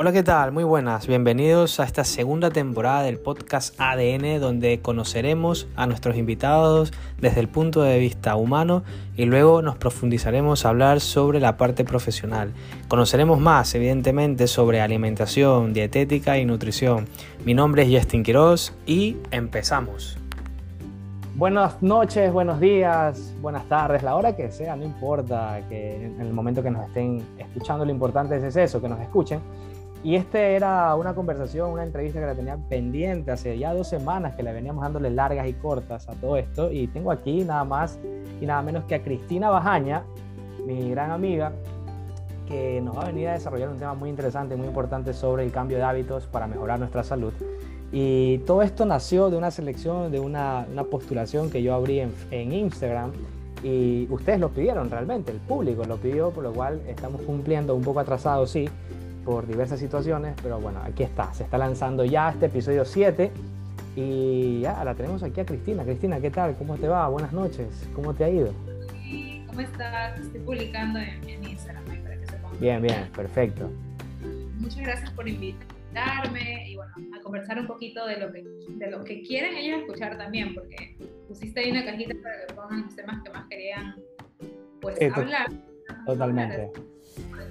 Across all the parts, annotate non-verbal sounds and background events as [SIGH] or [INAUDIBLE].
Hola, ¿qué tal? Muy buenas. Bienvenidos a esta segunda temporada del podcast ADN donde conoceremos a nuestros invitados desde el punto de vista humano y luego nos profundizaremos a hablar sobre la parte profesional. Conoceremos más, evidentemente, sobre alimentación, dietética y nutrición. Mi nombre es Justin Quiroz y empezamos. Buenas noches, buenos días, buenas tardes, la hora que sea, no importa que en el momento que nos estén escuchando, lo importante es eso, que nos escuchen y este era una conversación, una entrevista que la tenía pendiente hace ya dos semanas que le veníamos dándole largas y cortas a todo esto. Y tengo aquí nada más y nada menos que a Cristina Bajaña, mi gran amiga, que nos va a venir a desarrollar un tema muy interesante, muy importante sobre el cambio de hábitos para mejorar nuestra salud. Y todo esto nació de una selección, de una, una postulación que yo abrí en, en Instagram y ustedes lo pidieron realmente, el público lo pidió, por lo cual estamos cumpliendo un poco atrasados, sí, por diversas situaciones, pero bueno, aquí está, se está lanzando ya este episodio 7 y ya la tenemos aquí a Cristina. Cristina, ¿qué tal? ¿Cómo te va? Buenas noches, ¿cómo te ha ido? ¿Cómo estás? Estoy publicando en, Instagram para que se Bien, bien, perfecto. Muchas gracias por invitarme y bueno, a conversar un poquito de lo que, de lo que quieren ellos escuchar también, porque pusiste ahí una cajita para que pongan los temas que más querían pues hablar. Totalmente.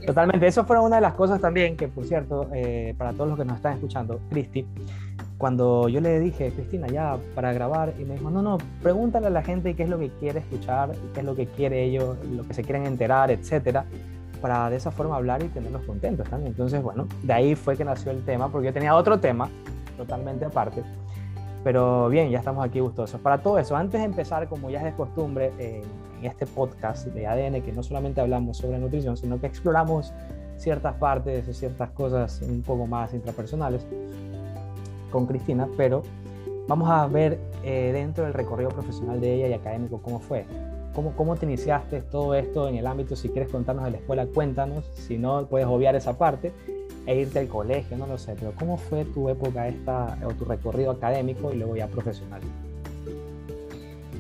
Totalmente, eso fue una de las cosas también que, por cierto, eh, para todos los que nos están escuchando, Cristi, cuando yo le dije, Cristina, ya para grabar, y me dijo, no, no, pregúntale a la gente qué es lo que quiere escuchar, qué es lo que quiere ellos, lo que se quieren enterar, etcétera, para de esa forma hablar y tenerlos contentos también. Entonces, bueno, de ahí fue que nació el tema, porque yo tenía otro tema totalmente aparte, pero bien, ya estamos aquí gustosos. Para todo eso, antes de empezar, como ya es de costumbre en este podcast de ADN, que no solamente hablamos sobre nutrición, sino que exploramos ciertas partes o ciertas cosas un poco más intrapersonales con Cristina, pero vamos a ver eh, dentro del recorrido profesional de ella y académico cómo fue. ¿Cómo, ¿Cómo te iniciaste todo esto en el ámbito? Si quieres contarnos de la escuela, cuéntanos. Si no, puedes obviar esa parte e irte al colegio, no lo sé, pero ¿cómo fue tu época esta o tu recorrido académico y luego ya profesional?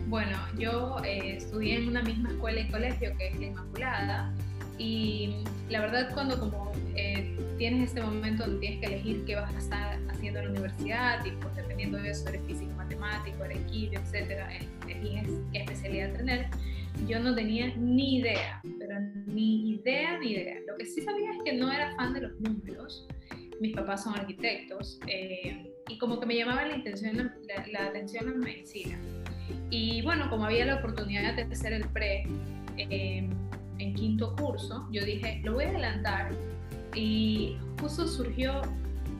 Bueno, yo eh, estudié en una misma escuela y colegio que es la Inmaculada y la verdad cuando como eh, tienes este momento donde tienes que elegir qué vas a estar haciendo en la universidad y pues dependiendo de eso eres físico, matemático, químico, etcétera, eliges qué especialidad tener yo no tenía ni idea, pero ni idea, ni idea. Lo que sí sabía es que no era fan de los números. Mis papás son arquitectos eh, y como que me llamaba la, intención, la, atención la medicina. Y bueno, como había la oportunidad de hacer el pre eh, en quinto curso, yo dije, lo voy a adelantar. Y justo surgió,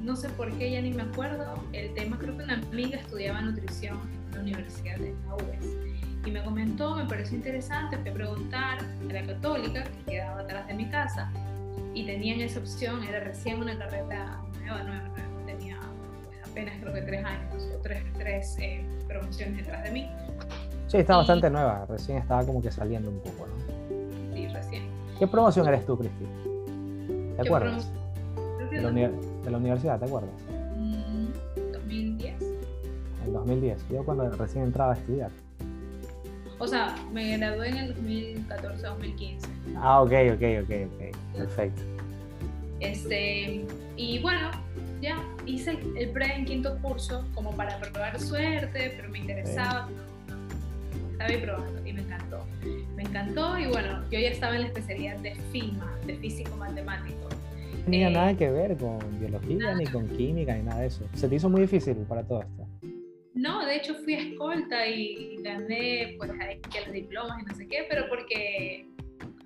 no sé por qué, ya ni me acuerdo, el tema, creo que una amiga estudiaba nutrición en la Universidad de la UES y me comentó, me pareció interesante, fui a preguntar a la católica, que quedaba atrás de mi casa, y tenían esa opción, era recién una carrera nueva, nueva, nueva apenas creo que tres años o tres, tres eh, promociones detrás de mí. Sí, está bastante nueva, recién estaba como que saliendo un poco, ¿no? Sí, recién. ¿Qué promoción eres tú, Cristi? ¿Te acuerdas? De la, de la, universidad, ¿te acuerdas? 2010. En 2010, yo cuando recién entraba a estudiar. O sea, me gradué en el 2014-2015. Ah, ok, ok, ok, ok. Perfecto. Este, y bueno, ya hice el pre en quinto curso como para probar suerte, pero me interesaba. Estaba ahí probando y me encantó. Me encantó y bueno, yo ya estaba en la especialidad de FIMA, de físico matemático. No tenía nada que ver con biología, ni con química, ni nada de eso. ¿Se te hizo muy difícil para todo esto? No, de hecho fui a escolta y gané pues que los diplomas y no sé qué, pero porque,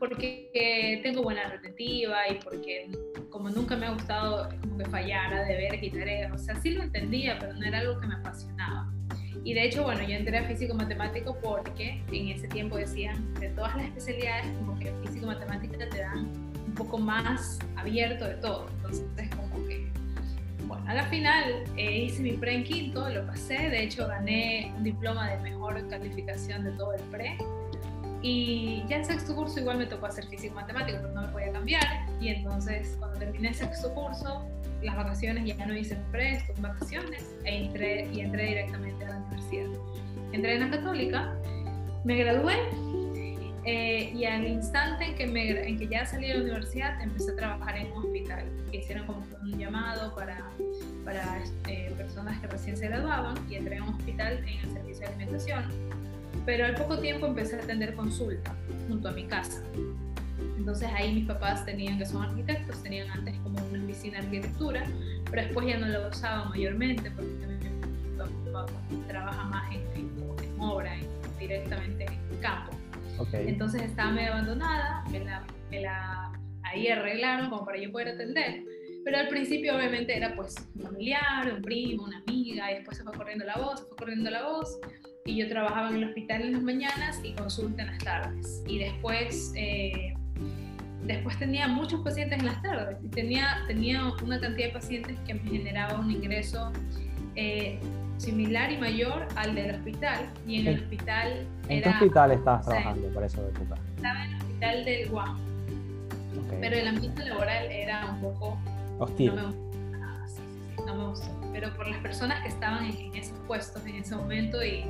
porque tengo buena retentiva y porque como nunca me ha gustado como que fallara, deberes y tareas, o sea, sí lo entendía, pero no era algo que me apasionaba. Y de hecho, bueno, yo entré a físico-matemático porque en ese tiempo decían de todas las especialidades, como que físico-matemática te dan un poco más abierto de todo. Entonces, como que bueno, a la final eh, hice mi pre en quinto, lo pasé, de hecho gané un diploma de mejor calificación de todo el pre. Y ya en sexto curso igual me tocó hacer físico matemático, pero no me podía cambiar. Y entonces cuando terminé sexto curso, las vacaciones ya no hice pre, en vacaciones e entré, y entré directamente a la universidad. Entré en la católica, me gradué eh, y al instante en que, me, en que ya salí de la universidad, empecé a trabajar en un hospital. Hicieron como un llamado para, para eh, personas que recién se graduaban y entré en un hospital en el servicio de alimentación. Pero al poco tiempo empecé a atender consulta junto a mi casa. Entonces ahí mis papás tenían, que son arquitectos, tenían antes como una oficina de arquitectura, pero después ya no lo usaban mayormente porque mi papá trabaja más en, en, obra, directamente en campo. Entonces estaba medio abandonada, me la, me la, ahí arreglaron como para yo poder atender. Pero al principio obviamente era pues un familiar, un primo, una amiga, y después se fue corriendo la voz, se fue corriendo la voz. Y yo trabajaba en el hospital en las mañanas y consulta en las tardes. Y después, eh, después tenía muchos pacientes en las tardes. Y tenía, tenía una cantidad de pacientes que me generaba un ingreso eh, similar y mayor al del hospital. Y en el hospital. ¿En qué hospital estabas trabajando por eso de época? Estaba en el hospital del Guam. Pero el ambiente laboral era un poco. Hostil. No me, no me gustó. Pero por las personas que estaban en, esos puestos en ese momento y,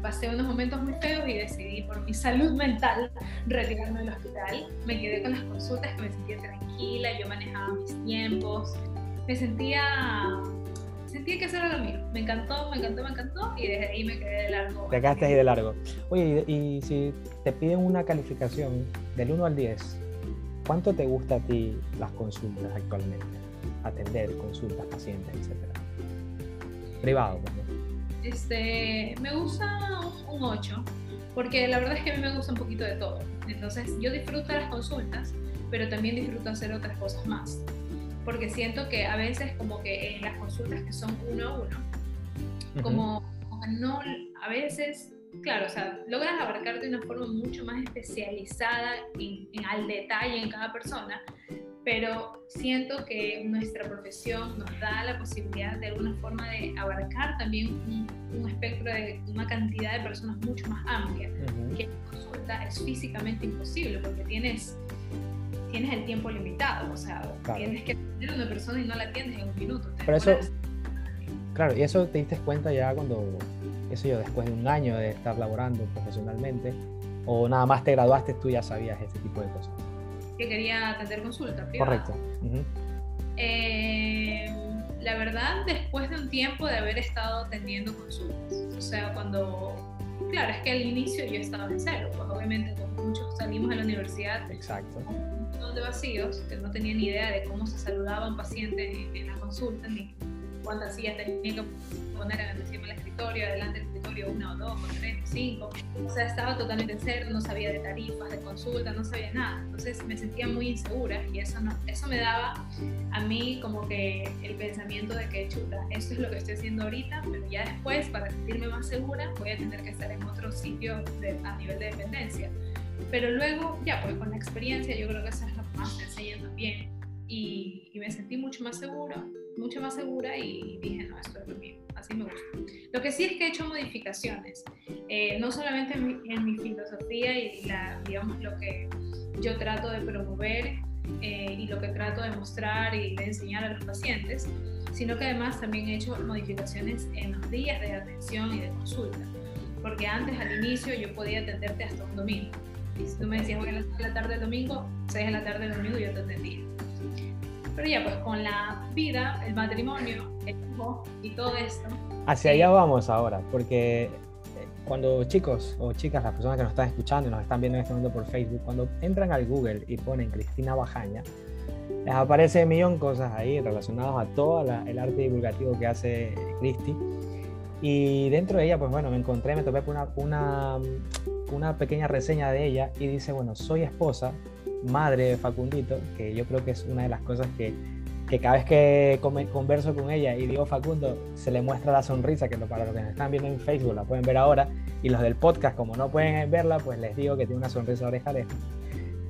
pasé unos momentos muy feos y decidí por mi salud mental retirarme del hospital. Me quedé con las consultas que me sentía tranquila, yo manejaba mis tiempos, me sentía sentía que eso era lo mío. Me encantó, me encantó, me encantó y desde ahí me quedé de largo. Te quedaste ahí de largo. Oye, y, si te piden una calificación del 1 al 10, ¿cuánto te gusta a ti las consultas actualmente? Atender consultas, pacientes, etcétera. Privado, pues, Este, me gusta un, 8, porque la verdad es que a mí me gusta un poquito de todo. Entonces, yo disfruto las consultas, pero también disfruto hacer otras cosas más porque siento que a veces como que en las consultas que son uno a uno, como, no, a veces, claro, o sea, logras abarcar de una forma mucho más especializada en, al detalle en cada persona, pero siento que nuestra profesión nos da la posibilidad de alguna forma de abarcar también un, espectro de una cantidad de personas mucho más amplia, que en consulta es físicamente imposible porque tienes tienes el tiempo limitado, o sea, tienes que atender a una persona y no la atiendes en un minuto. Pero eso, claro, y eso te diste cuenta ya cuando, eso yo, después de un año de estar laborando profesionalmente, o nada más te graduaste, tú ya sabías ese tipo de cosas. Que quería atender consulta. Correcto. Eh, la verdad, después de un tiempo de haber estado atendiendo consultas, o sea, cuando, claro, es que al inicio yo estaba en cero, pues obviamente como muchos salimos de la universidad. Exacto de vacíos, que no tenía ni idea de cómo se saludaba un paciente en, la consulta, ni cuántas sillas tenía que poner encima del escritorio, adelante del escritorio, una o dos, o tres, o cinco. O sea, estaba totalmente en cero, no sabía de tarifas, de consulta, no sabía nada. Entonces me sentía muy insegura y eso, no, eso me daba a mí como que el pensamiento de que, chuta, esto es lo que estoy haciendo ahorita, pero ya después, para sentirme más segura, voy a tener que estar en otro sitio a nivel de dependencia. Pero luego, ya pues con la experiencia, yo creo que eso es lo que más me enseña también. Y, y, me sentí mucho más segura, mucho más segura y dije, no, esto es lo mío, así me gusta. Lo que sí es que he hecho modificaciones, eh, no solamente en mi, en mi, filosofía y la, digamos lo que yo trato de promover eh, y lo que trato de mostrar y de enseñar a los pacientes, sino que además también he hecho modificaciones en los días de atención y de consulta, porque antes al inicio yo podía atenderte hasta un domingo y si tú me decías, voy a la tarde del domingo, 6 de la tarde del domingo, yo te atendía. Pero ya, pues con la vida, el matrimonio, el hijo y todo esto. Hacia allá vamos ahora, porque eh, cuando chicos o chicas, las personas que nos están escuchando y nos están viendo en este momento por Facebook, cuando entran al Google y ponen Cristina Bajaña, les aparece un millón cosas ahí relacionadas a todo el arte divulgativo que hace Cristi. Y dentro de ella, pues bueno, me encontré, me topé una, una, una pequeña reseña de ella y dice, bueno, soy esposa, madre de Facundito, que yo creo que es una de las cosas que, que cada vez que converso con ella y digo Facundo, se le muestra la sonrisa, que para los que nos están viendo en Facebook la pueden ver ahora, y los del podcast, como no pueden verla, pues les digo que tiene una sonrisa oreja oreja.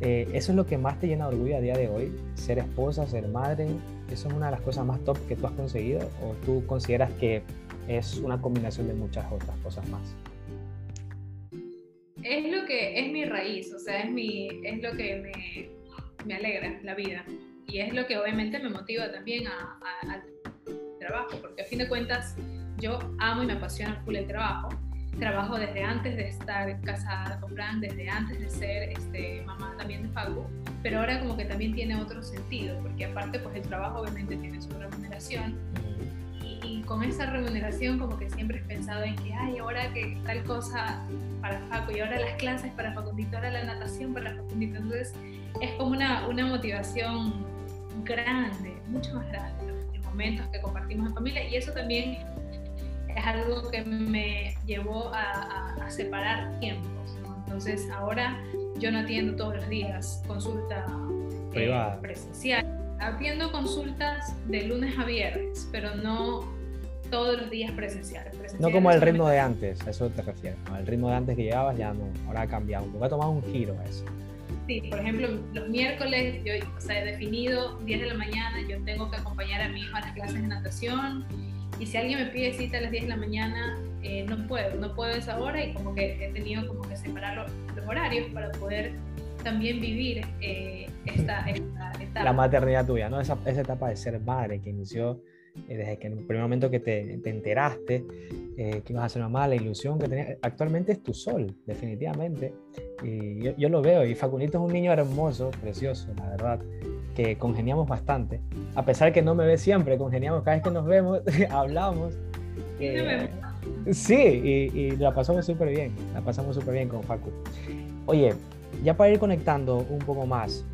Eh, eso es lo que más te llena de orgullo a día de hoy, ser esposa, ser madre, eso es una de las cosas más top que tú has conseguido o tú consideras que es una combinación de muchas otras cosas más es lo que es mi raíz, o sea, es, mi, es lo que me, me alegra la vida. Y es lo que obviamente me motiva también al trabajo, porque a fin de cuentas yo amo y me apasiona full el trabajo, trabajo desde antes de estar casada con Fran, desde antes de ser este, mamá también de Facu, pero ahora como que también tiene otro sentido, porque aparte pues el trabajo obviamente tiene su remuneración con esa remuneración como que siempre he pensado en que, ay, ahora que tal cosa para Facu y ahora las clases para Facundito, ahora la natación para Facundito, entonces es como una, una motivación grande, mucho más grande, los momentos que compartimos en familia y eso también es algo que me llevó a, a, separar tiempos. Entonces ahora yo no atiendo todos los días consulta eh, presencial. Atiendo consultas de lunes a viernes, pero no todos los días presenciales. no como el ritmo de antes, a eso te refieres. El ritmo de antes que llevabas ya no, ahora ha cambiado. Va a tomar un giro eso. Sí, por ejemplo, los miércoles yo o sea, he definido 10 de la mañana, yo tengo que acompañar a mi hijo a las clases de natación y si alguien me pide cita a las 10 de la mañana, eh, no puedo, no puedo esa hora y como que he tenido como que separar los, horarios para poder también vivir eh, esta, esta, etapa. La maternidad tuya, ¿no? Esa, esa etapa de ser madre que inició eh, desde que en el primer momento que te, te enteraste que ibas a ser mamá, la ilusión que tenías, actualmente es tu sol, definitivamente. Y yo, yo, lo veo, y Facunito es un niño hermoso, precioso, la verdad que congeniamos bastante. A pesar que no me ve siempre, congeniamos cada vez que nos vemos, [LAUGHS] hablamos. Eh, sí, y, y, la pasamos súper bien, la pasamos súper bien con Facu. Oye, ya para ir conectando un poco más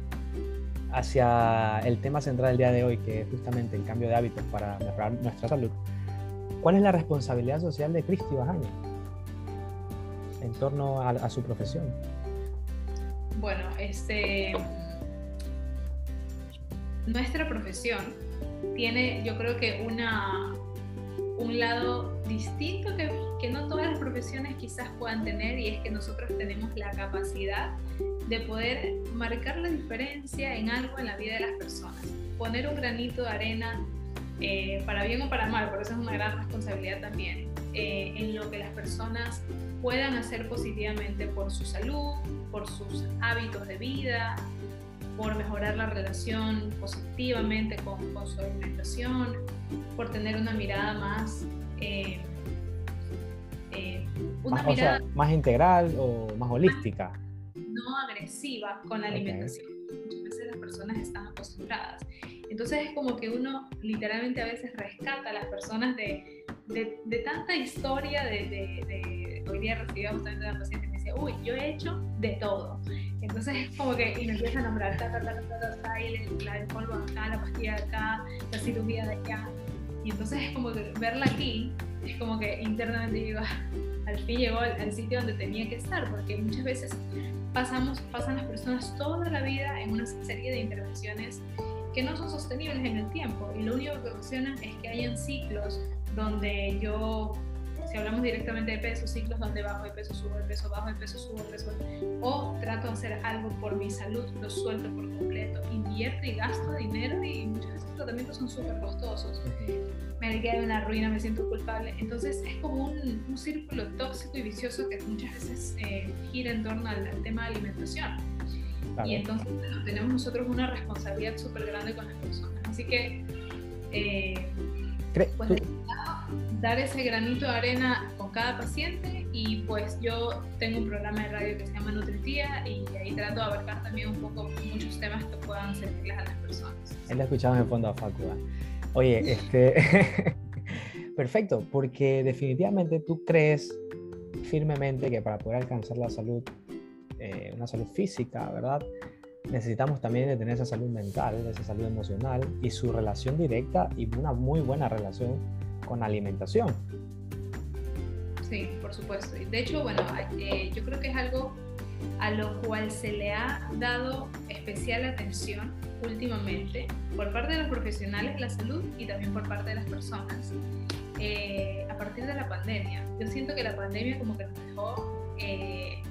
hacia el tema central del día de hoy, que es justamente el cambio de hábitos para mejorar nuestra salud, ¿cuál es la responsabilidad social de Cristi Bajaña en torno a, a su profesión? Bueno, este nuestra profesión tiene, yo creo que una, un lado distinto que, que, no todas las profesiones quizás puedan tener y es que nosotros tenemos la capacidad de poder marcar la diferencia en algo en la vida de las personas, poner un granito de arena eh, para bien o para mal, por eso es una gran responsabilidad también, eh, en lo que las personas puedan hacer positivamente por su salud, por sus hábitos de vida, por mejorar la relación positivamente con, su alimentación, por tener una mirada más... Eh, eh, una más, mirada más integral o más holística. No agresiva con la alimentación. Muchas veces las personas están acostumbradas. Entonces es como que uno literalmente a veces rescata a las personas de, de, tanta historia de, Hoy día recibíamos también de una paciente que decía, uy, yo he hecho de todo. Entonces es [LAUGHS] como que, y me empieza a nombrar, ta, ta, ta, ta, ta, y la, el polvo acá, la pastilla de acá, la cirugía de acá. Y entonces es como que verla aquí, es como que internamente digo, [LAUGHS] al fin llegó al, al, sitio donde tenía que estar, porque muchas veces pasamos, pasan las personas toda la vida en una serie de intervenciones que no son sostenibles en el tiempo y lo único que funciona es que hayan ciclos donde yo si hablamos directamente de peso, ciclos donde bajo de peso, subo de peso, bajo de peso, subo de peso, o trato de hacer algo por mi salud, lo suelto por completo, invierto y gasto dinero y muchas veces los tratamientos son súper costosos. Me quedo en una ruina, me siento culpable. Entonces es como un, un círculo tóxico y vicioso que muchas veces eh, gira en torno al, tema de alimentación. Y entonces tenemos nosotros una responsabilidad súper grande con las personas. Así que, eh, pues, dar ese granito de arena con cada paciente y pues yo tengo un programa de radio que se llama Nutritía y ahí trato de abarcar también un poco muchos temas que puedan servirles a las personas. Ahí lo escuchamos en fondo a Facu. Oye, este... [LAUGHS] perfecto, porque definitivamente tú crees firmemente que para poder alcanzar la salud, eh, una salud física, ¿verdad? Necesitamos también de tener esa salud mental, esa salud emocional y su relación directa y una muy buena relación con alimentación. Sí, por supuesto. De hecho, bueno, eh, yo creo que es algo a lo cual se le ha dado especial atención últimamente por parte de los profesionales de la salud y también por parte de las personas eh, a partir de la pandemia. Yo siento que la pandemia como que nos dejó, eh,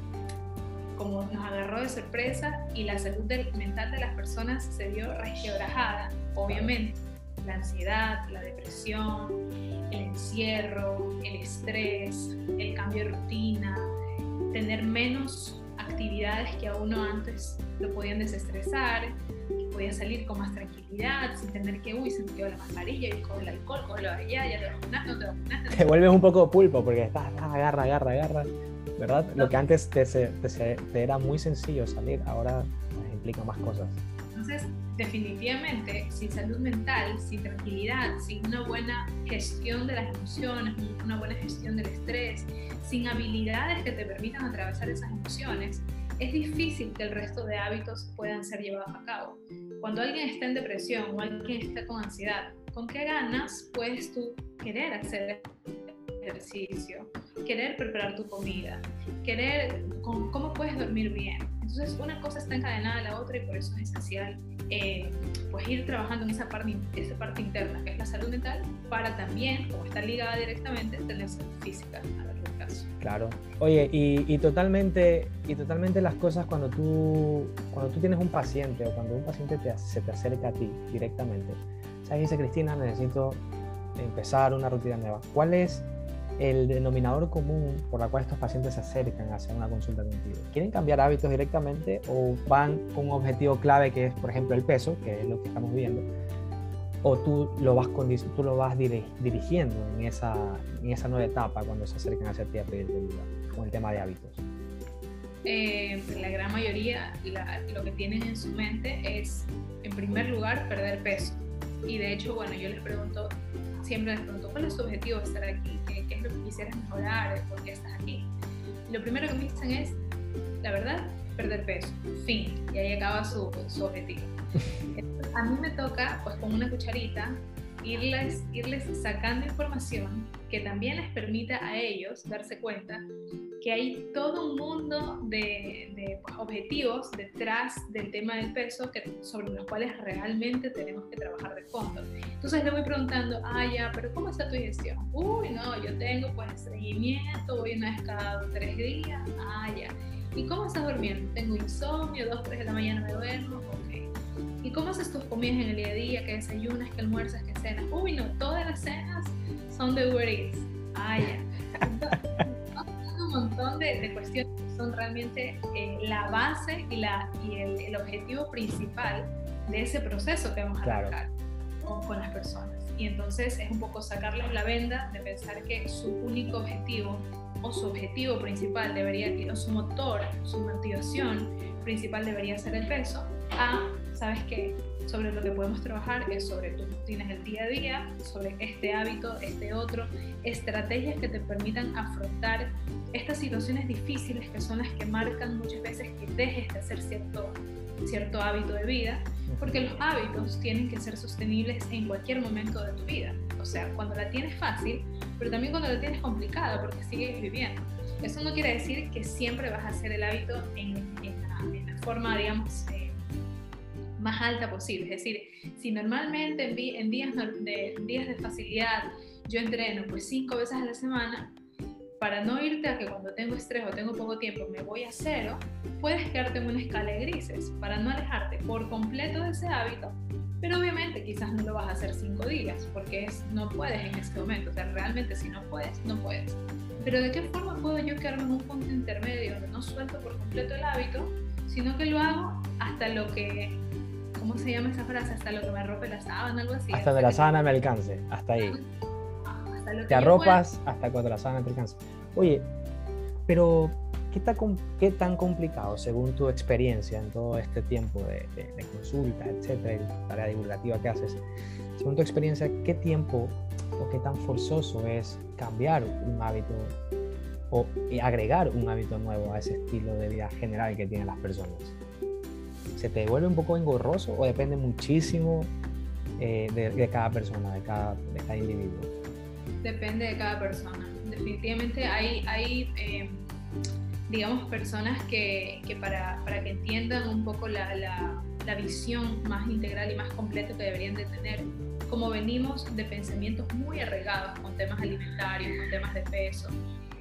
como nos agarró de sorpresa y la salud mental de las personas se vio resquebrajada, obviamente la ansiedad, la depresión, el encierro, el estrés, el cambio de rutina, tener menos actividades que a uno antes lo podían desestresar, podía salir con más tranquilidad, sin tener que, uy, se me quedó la mascarilla, y con el alcohol, con lo allá, ya te vacunaste, no te vacunaste. Te vuelves un poco pulpo porque estás, agarra, agarra, agarra, ¿verdad? Lo que antes te, te, era muy sencillo salir, ahora implica más cosas. Entonces, definitivamente, sin salud mental, sin tranquilidad, sin una buena gestión de las emociones, una buena gestión del estrés, sin habilidades que te permitan atravesar esas emociones, es difícil que el resto de hábitos puedan ser llevados a cabo. Cuando alguien está en depresión o alguien está con ansiedad, ¿con qué ganas puedes tú querer hacer ejercicio, querer preparar tu comida, querer cómo puedes dormir bien? Entonces una cosa está encadenada a la otra y por eso es esencial eh, pues ir trabajando en esa parte, esa parte interna que es la salud mental para también, como está ligada directamente, tener salud física a largo plazo. Claro. Oye, y, y, totalmente, y totalmente las cosas cuando tú, cuando tú tienes un paciente o cuando un paciente te, se te acerca a ti directamente, ¿sabes? Dice Cristina, necesito empezar una rutina nueva. ¿Cuál es el denominador común por la cual estos pacientes se acercan a hacer una consulta contigo? ¿Quieren cambiar hábitos directamente o van con un objetivo clave que es, por ejemplo, el peso, que es lo que estamos viendo? ¿O tú lo vas, tú lo vas dirigiendo en esa, en esa nueva etapa cuando se acercan a ti a pedirte ayuda con el tema de hábitos? Eh, la gran mayoría lo que tienen en su mente es, en primer lugar, perder peso. Y de hecho, bueno, yo les pregunto, siempre les pregunto, ¿cuál es tu objetivo de estar aquí? ¿Qué, es lo que quisieras mejorar? ¿Por qué estás aquí? lo primero que me dicen es, la verdad, perder peso. Fin. Y ahí acaba su, su objetivo. [LAUGHS] a mí me toca, pues con una cucharita, irles, irles sacando información que también les permita a ellos darse cuenta que hay todo un mundo de, pues, objetivos detrás del tema del peso que, sobre los cuales realmente tenemos que trabajar de fondo. Entonces le voy preguntando, ah, ya, pero ¿cómo está tu digestión? Uy, no, yo tengo pues estreñimiento, voy una vez cada tres días, ah, ya. ¿Y cómo estás durmiendo? Tengo insomnio, dos, tres de la mañana me duermo, ok. ¿Y cómo haces tus comidas en el día a día? ¿Qué desayunas? ¿Qué almuerzas? ¿Qué cenas? Uy, no, todas las cenas son de Uber Eats. Ah, ya. un montón de, cuestiones que son realmente eh, la base y, la, y el, objetivo principal de ese proceso que vamos a claro. con, con las personas. Y entonces es un poco sacarles la venda de pensar que su único objetivo o su objetivo principal debería, o su motor, su motivación principal debería ser el peso, a, ¿sabes qué? Sobre lo que podemos trabajar es sobre tus rutinas del día a día, sobre este hábito, este otro, estrategias que te permitan afrontar estas situaciones difíciles que son las que marcan muchas veces que dejes de hacer cierto, cierto hábito de vida, porque los hábitos tienen que ser sostenibles en cualquier momento de tu vida. O sea, cuando la tienes fácil, pero también cuando la tienes complicada, porque sigues viviendo. Eso no quiere decir que siempre vas a hacer el hábito en, en, la, forma, digamos, eh, más alta posible. Es decir, si normalmente en, días, de, facilidad yo entreno pues cinco veces a la semana, para no irte a que cuando tengo estrés o tengo poco tiempo me voy a cero, puedes quedarte en una escala de grises para no alejarte por completo de ese hábito, pero obviamente quizás no lo vas a hacer cinco días porque no puedes en este momento, o sea, realmente si no puedes, no puedes. Pero ¿de qué forma puedo yo quedarme en un punto intermedio donde no suelto por completo el hábito, sino que lo hago hasta lo que ¿cómo se llama esa frase? Hasta lo que me arrope la sábana, algo así. Hasta de la sábana me alcance, hasta ahí. te arropas hasta cuando la sábana te alcance. Oye, pero ¿qué tan, ¿qué tan complicado, según tu experiencia en todo este tiempo de, consulta, etcétera, y tarea divulgativa que haces, según tu experiencia, qué tiempo o qué tan forzoso es cambiar un hábito o agregar un hábito nuevo a ese estilo de vida general que tienen las personas? Se te vuelve un poco engorroso o depende muchísimo eh, de, cada persona, de cada, de cada individuo? Depende de cada persona. Definitivamente hay, hay eh, digamos, personas que, que para, para, que entiendan un poco la, la, la, visión más integral y más completa que deberían de tener, como venimos de pensamientos muy arraigados con temas alimentarios, con temas de peso,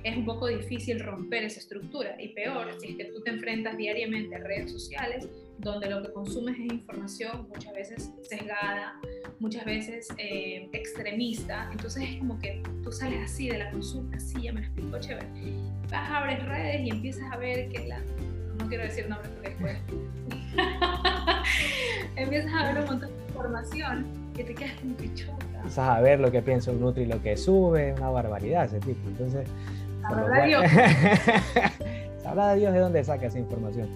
es un poco difícil romper esa estructura. Y peor, si es que tú te enfrentas diariamente a redes sociales, donde lo que consumes es información muchas veces sesgada, muchas veces eh, extremista. Entonces es como que tú sales así de la consulta, sí, ya me lo explico, chévere. Vas, abres redes y empiezas a ver que la... No quiero decir nombres porque después... [LAUGHS] empiezas a ver un montón de información que te quedas como que chota. Empiezas a ver lo que piensa un Nutri, lo que sube, una barbaridad ese tipo. Entonces, Sabrá Dios. [LAUGHS] Sabrá Dios de dónde saca esa información.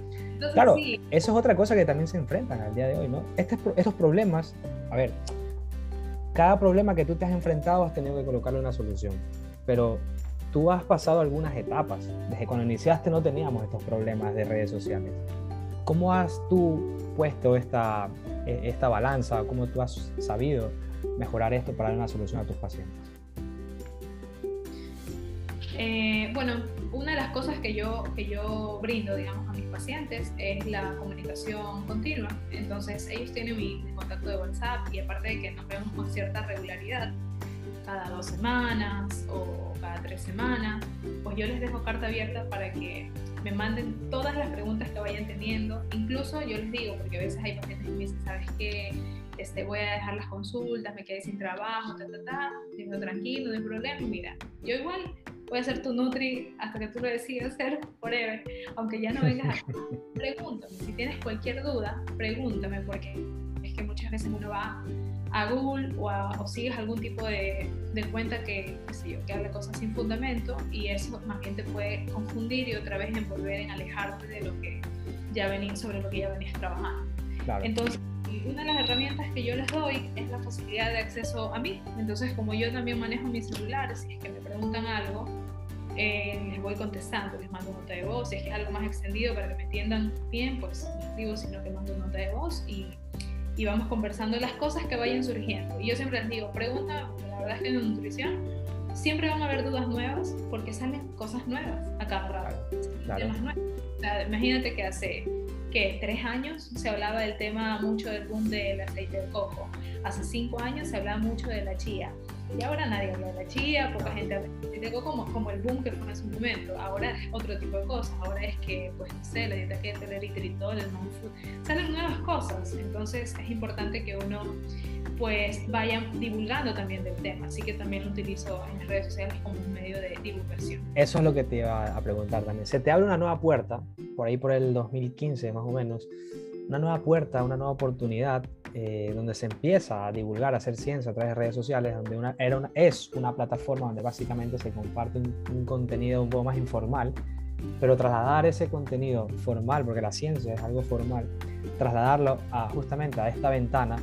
Claro, eso es otra cosa que también se enfrentan al día de hoy, ¿no? Este, estos problemas, a ver, cada problema que tú te has enfrentado has tenido que colocarle una solución, pero tú has pasado algunas etapas. Desde cuando iniciaste no teníamos estos problemas de redes sociales. ¿Cómo has tú puesto esta, e, esta balanza? ¿Cómo tú has sabido mejorar esto para dar una solución a tus pacientes? Eh, bueno, una de las cosas que yo, que yo brindo, digamos, pacientes es la comunicación continua. Entonces, ellos tienen mi, contacto de WhatsApp y aparte de que nos vemos con cierta regularidad, cada dos semanas o cada tres semanas, pues yo les dejo carta abierta para que me manden todas las preguntas que vayan teniendo. Incluso yo les digo, porque a veces hay pacientes que me dicen, ¿sabes qué? Este, voy a dejar las consultas, me quedé sin trabajo, ta, ta, ta, digo, tranquilo, no hay problema. Mira, yo igual voy a ser tu Nutri hasta que tú lo decidas ser forever, aunque ya no vengas a... [LAUGHS] Pregúntame, si tienes cualquier duda, pregúntame, porque es que muchas veces uno va a Google o, o sigues algún tipo de, de cuenta que, qué yo, que habla cosas sin fundamento y eso más bien te puede confundir y otra vez envolver en alejarte de lo que ya venías, sobre lo que ya venías trabajando. Entonces, una de las herramientas que yo les doy es la facilidad de acceso a mí. Entonces, como yo también manejo mi celular, si es que me preguntan algo, eh, les voy contestando, les mando nota de voz, si es que es algo más extendido para que me entiendan bien, pues no digo, sino que mando nota de voz y, y vamos conversando las cosas que vayan surgiendo. Y yo siempre les digo, pregunta, la verdad es que en nutrición siempre van a haber dudas nuevas porque salen cosas nuevas a cada rato. imagínate que hace que tres años se hablaba del tema mucho del boom del aceite de coco. Hace cinco años se hablaba mucho de la chía. Y ahora nadie habla de la chía, poca gente habla de como, como el boom que fue en su momento. Ahora es otro tipo de cosas. Ahora es que, pues no sé, la dieta keto, el eritritol, el non-food, salen nuevas cosas. Entonces es importante que uno pues vaya divulgando también del tema. Así que también lo utilizo en las redes sociales como un medio de divulgación. Eso es lo que te iba a preguntar también. Se te abre una nueva puerta, por ahí por el 2015 más o menos, una nueva puerta, una nueva oportunidad eh, donde se empieza a divulgar, a hacer ciencia a través de redes sociales, donde una, era es una plataforma donde básicamente se comparte un, contenido un poco más informal, pero trasladar ese contenido formal, porque la ciencia es algo formal, trasladarlo a, justamente a esta ventana,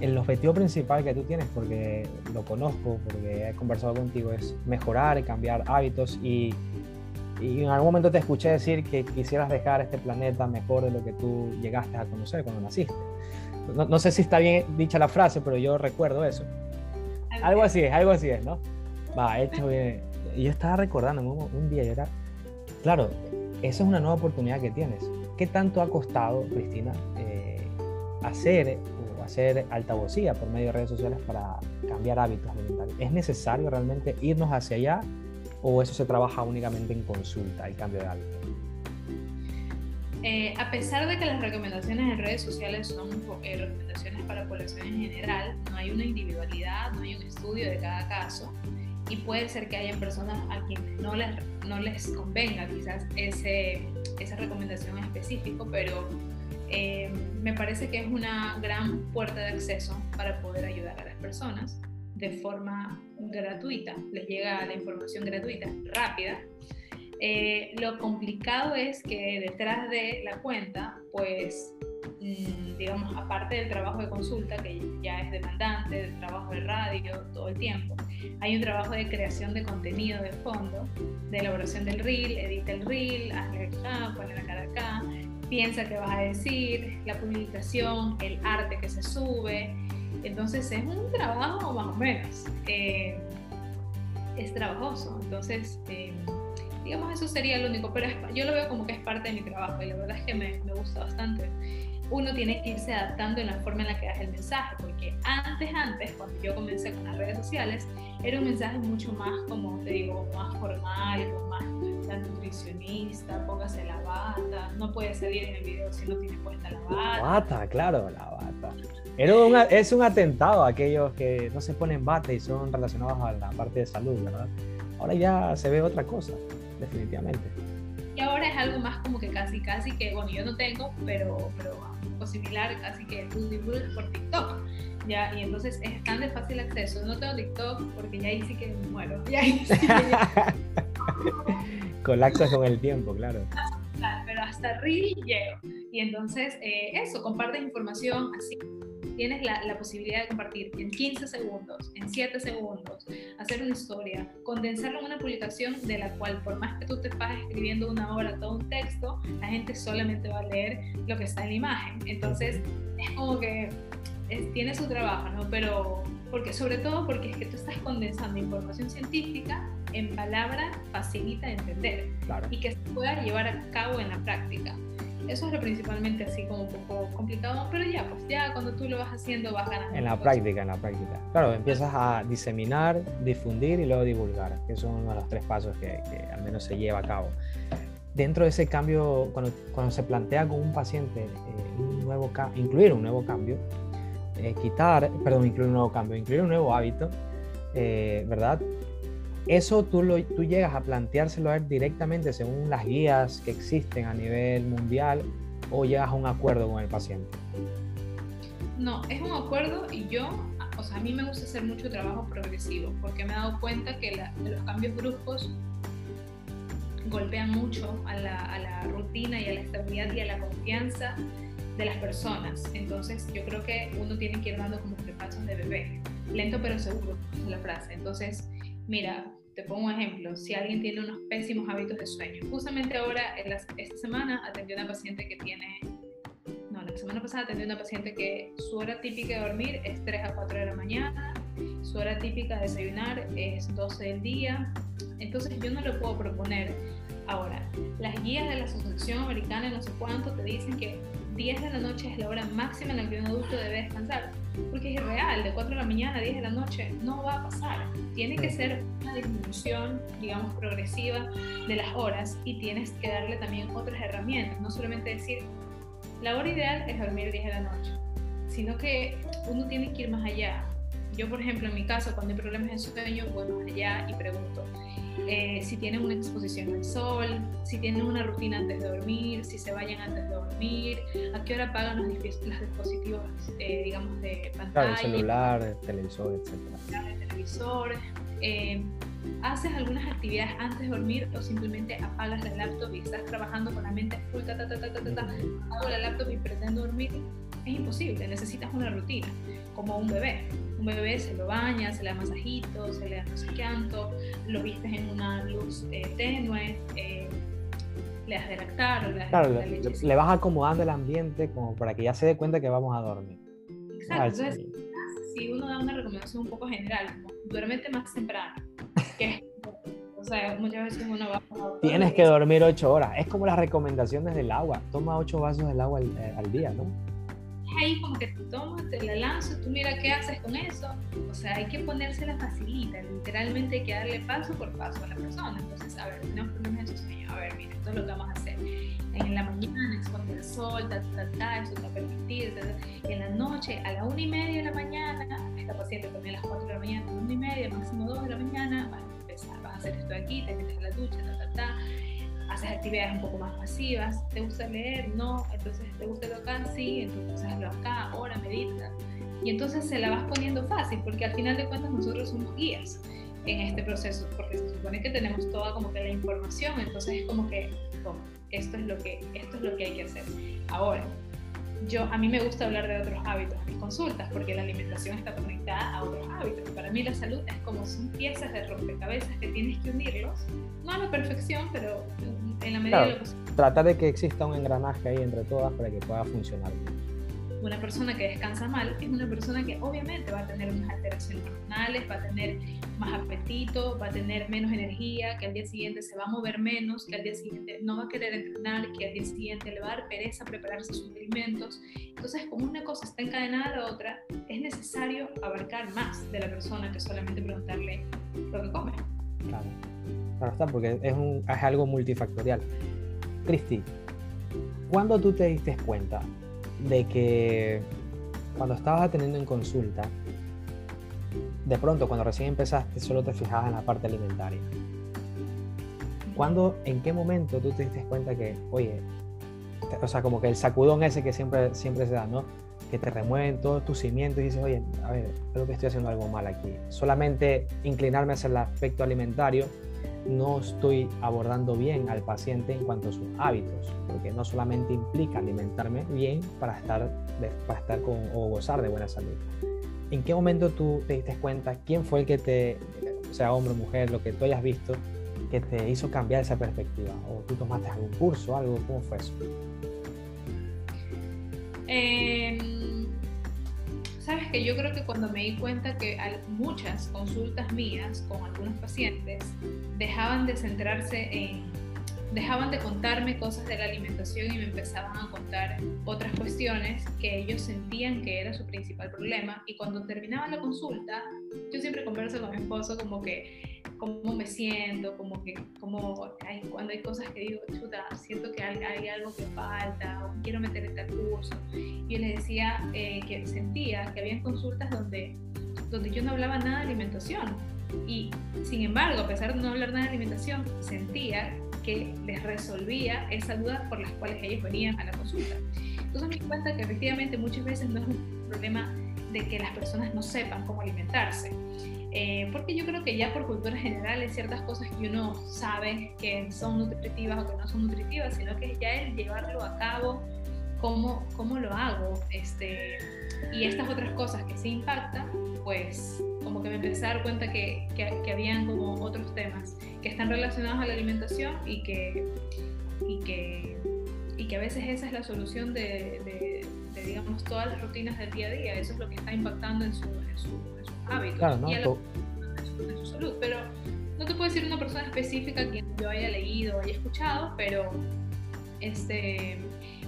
el objetivo principal que tú tienes, porque lo conozco, porque he conversado contigo, es mejorar y cambiar hábitos y y en algún momento te escuché decir que quisieras dejar este planeta mejor de lo que tú llegaste a conocer cuando naciste. No, no sé si está bien dicha la frase, pero yo recuerdo eso. Algo así es, algo así es, ¿no? Va, hecho bien. Y yo estaba recordando un, día, yo era, claro, esa es una nueva oportunidad que tienes. ¿Qué tanto ha costado, Cristina, eh, hacer o hacer altavocía por medio de redes sociales para cambiar hábitos alimentarios? ¿Es necesario realmente irnos hacia allá o eso se trabaja únicamente en consulta, el cambio de hábito? Eh, a pesar de que las recomendaciones en redes sociales son eh, recomendaciones para población en general, no hay una individualidad, no hay un estudio de cada caso y puede ser que haya personas a quienes no les, no les convenga quizás ese, esa recomendación en específico, pero eh, me parece que es una gran puerta de acceso para poder ayudar a las personas de forma gratuita, les llega la información gratuita, rápida. Eh, lo complicado es que detrás de la cuenta, pues, mm, digamos, aparte del trabajo de consulta, que ya es demandante, del trabajo de radio todo el tiempo, hay un trabajo de creación de contenido de fondo, de elaboración del reel, edita el reel, hazle acá, ponle la cara acá, piensa qué vas a decir, la publicación, el arte que se sube, entonces es un trabajo más o menos. Eh, es trabajoso. Entonces, eh, digamos, eso sería lo único. Pero yo lo veo como que es parte de mi trabajo y la verdad es que me, me gusta bastante. Uno tiene que irse adaptando en la forma en la que das el mensaje, porque antes, antes, cuando yo comencé con las redes sociales, era un mensaje mucho más, como te digo, más formal, más la nutricionista, póngase la bata, no puede salir en el video si no tiene puesta la bata. Bata, claro, la bata. Era es un atentado a aquellos que no se ponen bata y son relacionados a la parte de salud, ¿verdad? Ahora ya se ve otra cosa, definitivamente. Y ahora es algo más como que casi, casi que, bueno, yo no tengo, pero, pero similar, así que divulgas por TikTok. ¿ya? Y entonces es tan de fácil acceso. No tengo TikTok porque ya ahí sí que me muero. Ya ahí sí [LAUGHS] Colapsas con el tiempo, claro. Pero hasta Reel llego. Y entonces, eh, eso, compartes información así tienes la, la, posibilidad de compartir en 15 segundos, en 7 segundos, hacer una historia, condensarlo en una publicación de la cual por más que tú te pases escribiendo una hora todo un texto, la gente solamente va a leer lo que está en la imagen. Entonces es como que tiene su trabajo, ¿no? Pero porque sobre todo porque es que tú estás condensando información científica en palabras facilita de entender y que se pueda llevar a cabo en la práctica. Eso es lo principalmente así como un poco complicado, pero ya, pues ya cuando tú lo vas haciendo vas ganando. En la práctica, en la práctica. Claro, empiezas a diseminar, difundir y luego divulgar, que son uno de los tres pasos que, al menos se lleva a cabo. Dentro de ese cambio, cuando, cuando se plantea con un paciente eh, un nuevo incluir un nuevo cambio, eh, quitar, perdón, incluir un nuevo cambio, incluir un nuevo hábito, eh, ¿verdad? Eso tú, lo, tú llegas a planteárselo a él directamente según las guías que existen a nivel mundial o llegas a un acuerdo con el paciente. No, es un acuerdo y yo, o sea, a mí me gusta hacer mucho trabajo progresivo porque me he dado cuenta que los cambios bruscos golpean mucho a la, a la rutina y a la estabilidad y a la confianza de las personas. Entonces yo creo que uno tiene que ir dando como que pasos de bebé, lento pero seguro, es la frase. Entonces, mira, te pongo un ejemplo, si alguien tiene unos pésimos hábitos de sueño, justamente ahora, esta semana, atendí a una paciente que tiene, no, la semana pasada atendí a una paciente que su hora típica de dormir es 3 a 4 de la mañana, su hora típica de desayunar es 12 del día, entonces yo no le puedo proponer. Ahora, las guías de la Asociación Americana, no sé cuánto, te dicen que 10 de la noche es la hora máxima en la que un adulto debe descansar, porque es irreal, de 4 de la mañana a 10 de la noche no va a pasar. Tiene que ser una disminución, digamos, progresiva de las horas y tienes que darle también otras herramientas, no solamente decir, la hora ideal es dormir 10 de la noche, sino que uno tiene que ir más allá. Yo, por ejemplo, en mi caso, cuando hay problemas de sueño, voy más allá y pregunto, eh, si tienen una exposición al sol, si tienen una rutina antes de dormir, si se vayan antes de dormir, a qué hora apagan los, dispositivos, eh, digamos, de pantalla. Claro, el celular, el televisor, etc. El televisor. Eh, haces algunas actividades antes de dormir o simplemente apagas la laptop y estás trabajando con la mente full, ta, ta, ta, ta, ta, ta, apago la laptop y pretendo dormir, es imposible, necesitas una rutina, como un bebé un bebé se lo baña, se le da masajito, se le da no sé qué lo vistes en una luz eh, tenue, eh, le das de lactar o le das claro, le, vas acomodando el ambiente como para que ya se dé cuenta que vamos a dormir. Exacto, entonces si uno da una recomendación un poco general, como duérmete más temprano, que [LAUGHS] o sea, muchas veces uno va a... Tienes que dormir ocho horas, es como las recomendaciones del agua, toma ocho vasos del agua al eh, día, ¿no? Ahí como que te tomas, te la lanzo, tú mira qué haces con eso. O sea, hay que ponérsela facilita, literalmente hay que darle paso por paso a la persona. Entonces, a ver, tenemos problemas de sueño, a ver, mira, esto es lo que vamos a hacer. En la mañana exponer el sol, ta, ta, ta, eso te va a permitir. en la noche, a la una y media de la mañana, esta paciente también a las cuatro de la mañana, a la una y media, máximo dos de la mañana, vas a empezar, vas a hacer esto aquí, te metes a la ducha, ta, ta, ta haces actividades un poco más pasivas, te gusta leer, no, entonces te gusta lo acá, sí, entonces hazlo acá, ahora medita. Y entonces se la vas poniendo fácil, porque al final de cuentas nosotros somos guías en este proceso, porque se supone que tenemos toda como que la información, entonces es como que, esto es lo que, esto es lo que hay que hacer. Ahora, yo, a mí me gusta hablar de otros hábitos en mis consultas, porque la alimentación está conectada a otros hábitos. Para mí la salud es como son piezas de rompecabezas que tienes que unirlos, no a la perfección, pero en la medida de lo posible. Tratar de que exista un engranaje ahí entre todas para que pueda funcionar bien una persona que descansa mal es una persona que obviamente va a tener unas alteraciones hormonales, va a tener más apetito, va a tener menos energía, que al día siguiente se va a mover menos, que al día siguiente no va a querer entrenar, que al día siguiente le va a dar pereza prepararse sus alimentos. Entonces, como una cosa está encadenada a la otra, es necesario abarcar más de la persona que solamente preguntarle lo que come. Claro, claro está, porque es, un, es algo multifactorial. Cristi, ¿cuándo tú te diste cuenta de que cuando estabas atendiendo en consulta, de pronto cuando recién empezaste solo te fijabas en la parte alimentaria. ¿Cuándo, en qué momento tú te diste cuenta que, oye, o sea, como que el sacudón ese que siempre, siempre se da, ¿no? Que te remueven todos tus cimientos y dices, oye, a ver, creo que estoy haciendo algo mal aquí. Solamente inclinarme hacia el aspecto alimentario, no estoy abordando bien al paciente en cuanto a sus hábitos, porque no solamente implica alimentarme bien para estar, para estar con, o gozar de buena salud. ¿En qué momento tú te diste cuenta quién fue el que te, sea hombre o mujer, lo que tú hayas visto, que te hizo cambiar esa perspectiva? ¿O tú tomaste algún curso, algo? ¿Cómo fue eso? Em, Sabes que yo creo que cuando me di cuenta que muchas consultas mías con algunos pacientes dejaban de centrarse en dejaban de contarme cosas de la alimentación y me empezaban a contar otras cuestiones que ellos sentían que era su principal problema. Y cuando terminaba la consulta, yo siempre converso con mi esposo como que cómo me siento, como que como cuando hay cosas que digo, chuta, siento que hay, hay algo que falta o quiero meter este curso. Y yo le decía eh, que sentía que había consultas donde, donde yo no hablaba nada de alimentación. Y sin embargo, a pesar de no hablar nada de alimentación, sentía que les resolvía esa duda por las cuales ellos venían a la consulta. Entonces me di cuenta que efectivamente muchas veces no es un problema de que las personas no sepan cómo alimentarse. Eh, porque yo creo que ya por cultura general hay ciertas cosas que uno sabe que son nutritivas o que no son nutritivas, sino que ya el llevarlo a cabo, cómo, cómo lo hago, este, y estas otras cosas que sí impactan, pues como que me empecé a dar cuenta que, que, habían como otros temas que están relacionados a la alimentación y que, y que, y que a veces esa es la solución de, digamos, todas las rutinas del día a día. Eso es lo que está impactando en, su, en, sus hábitos y en, su, salud. Pero no te puedo decir una persona específica que yo haya leído o haya escuchado, pero este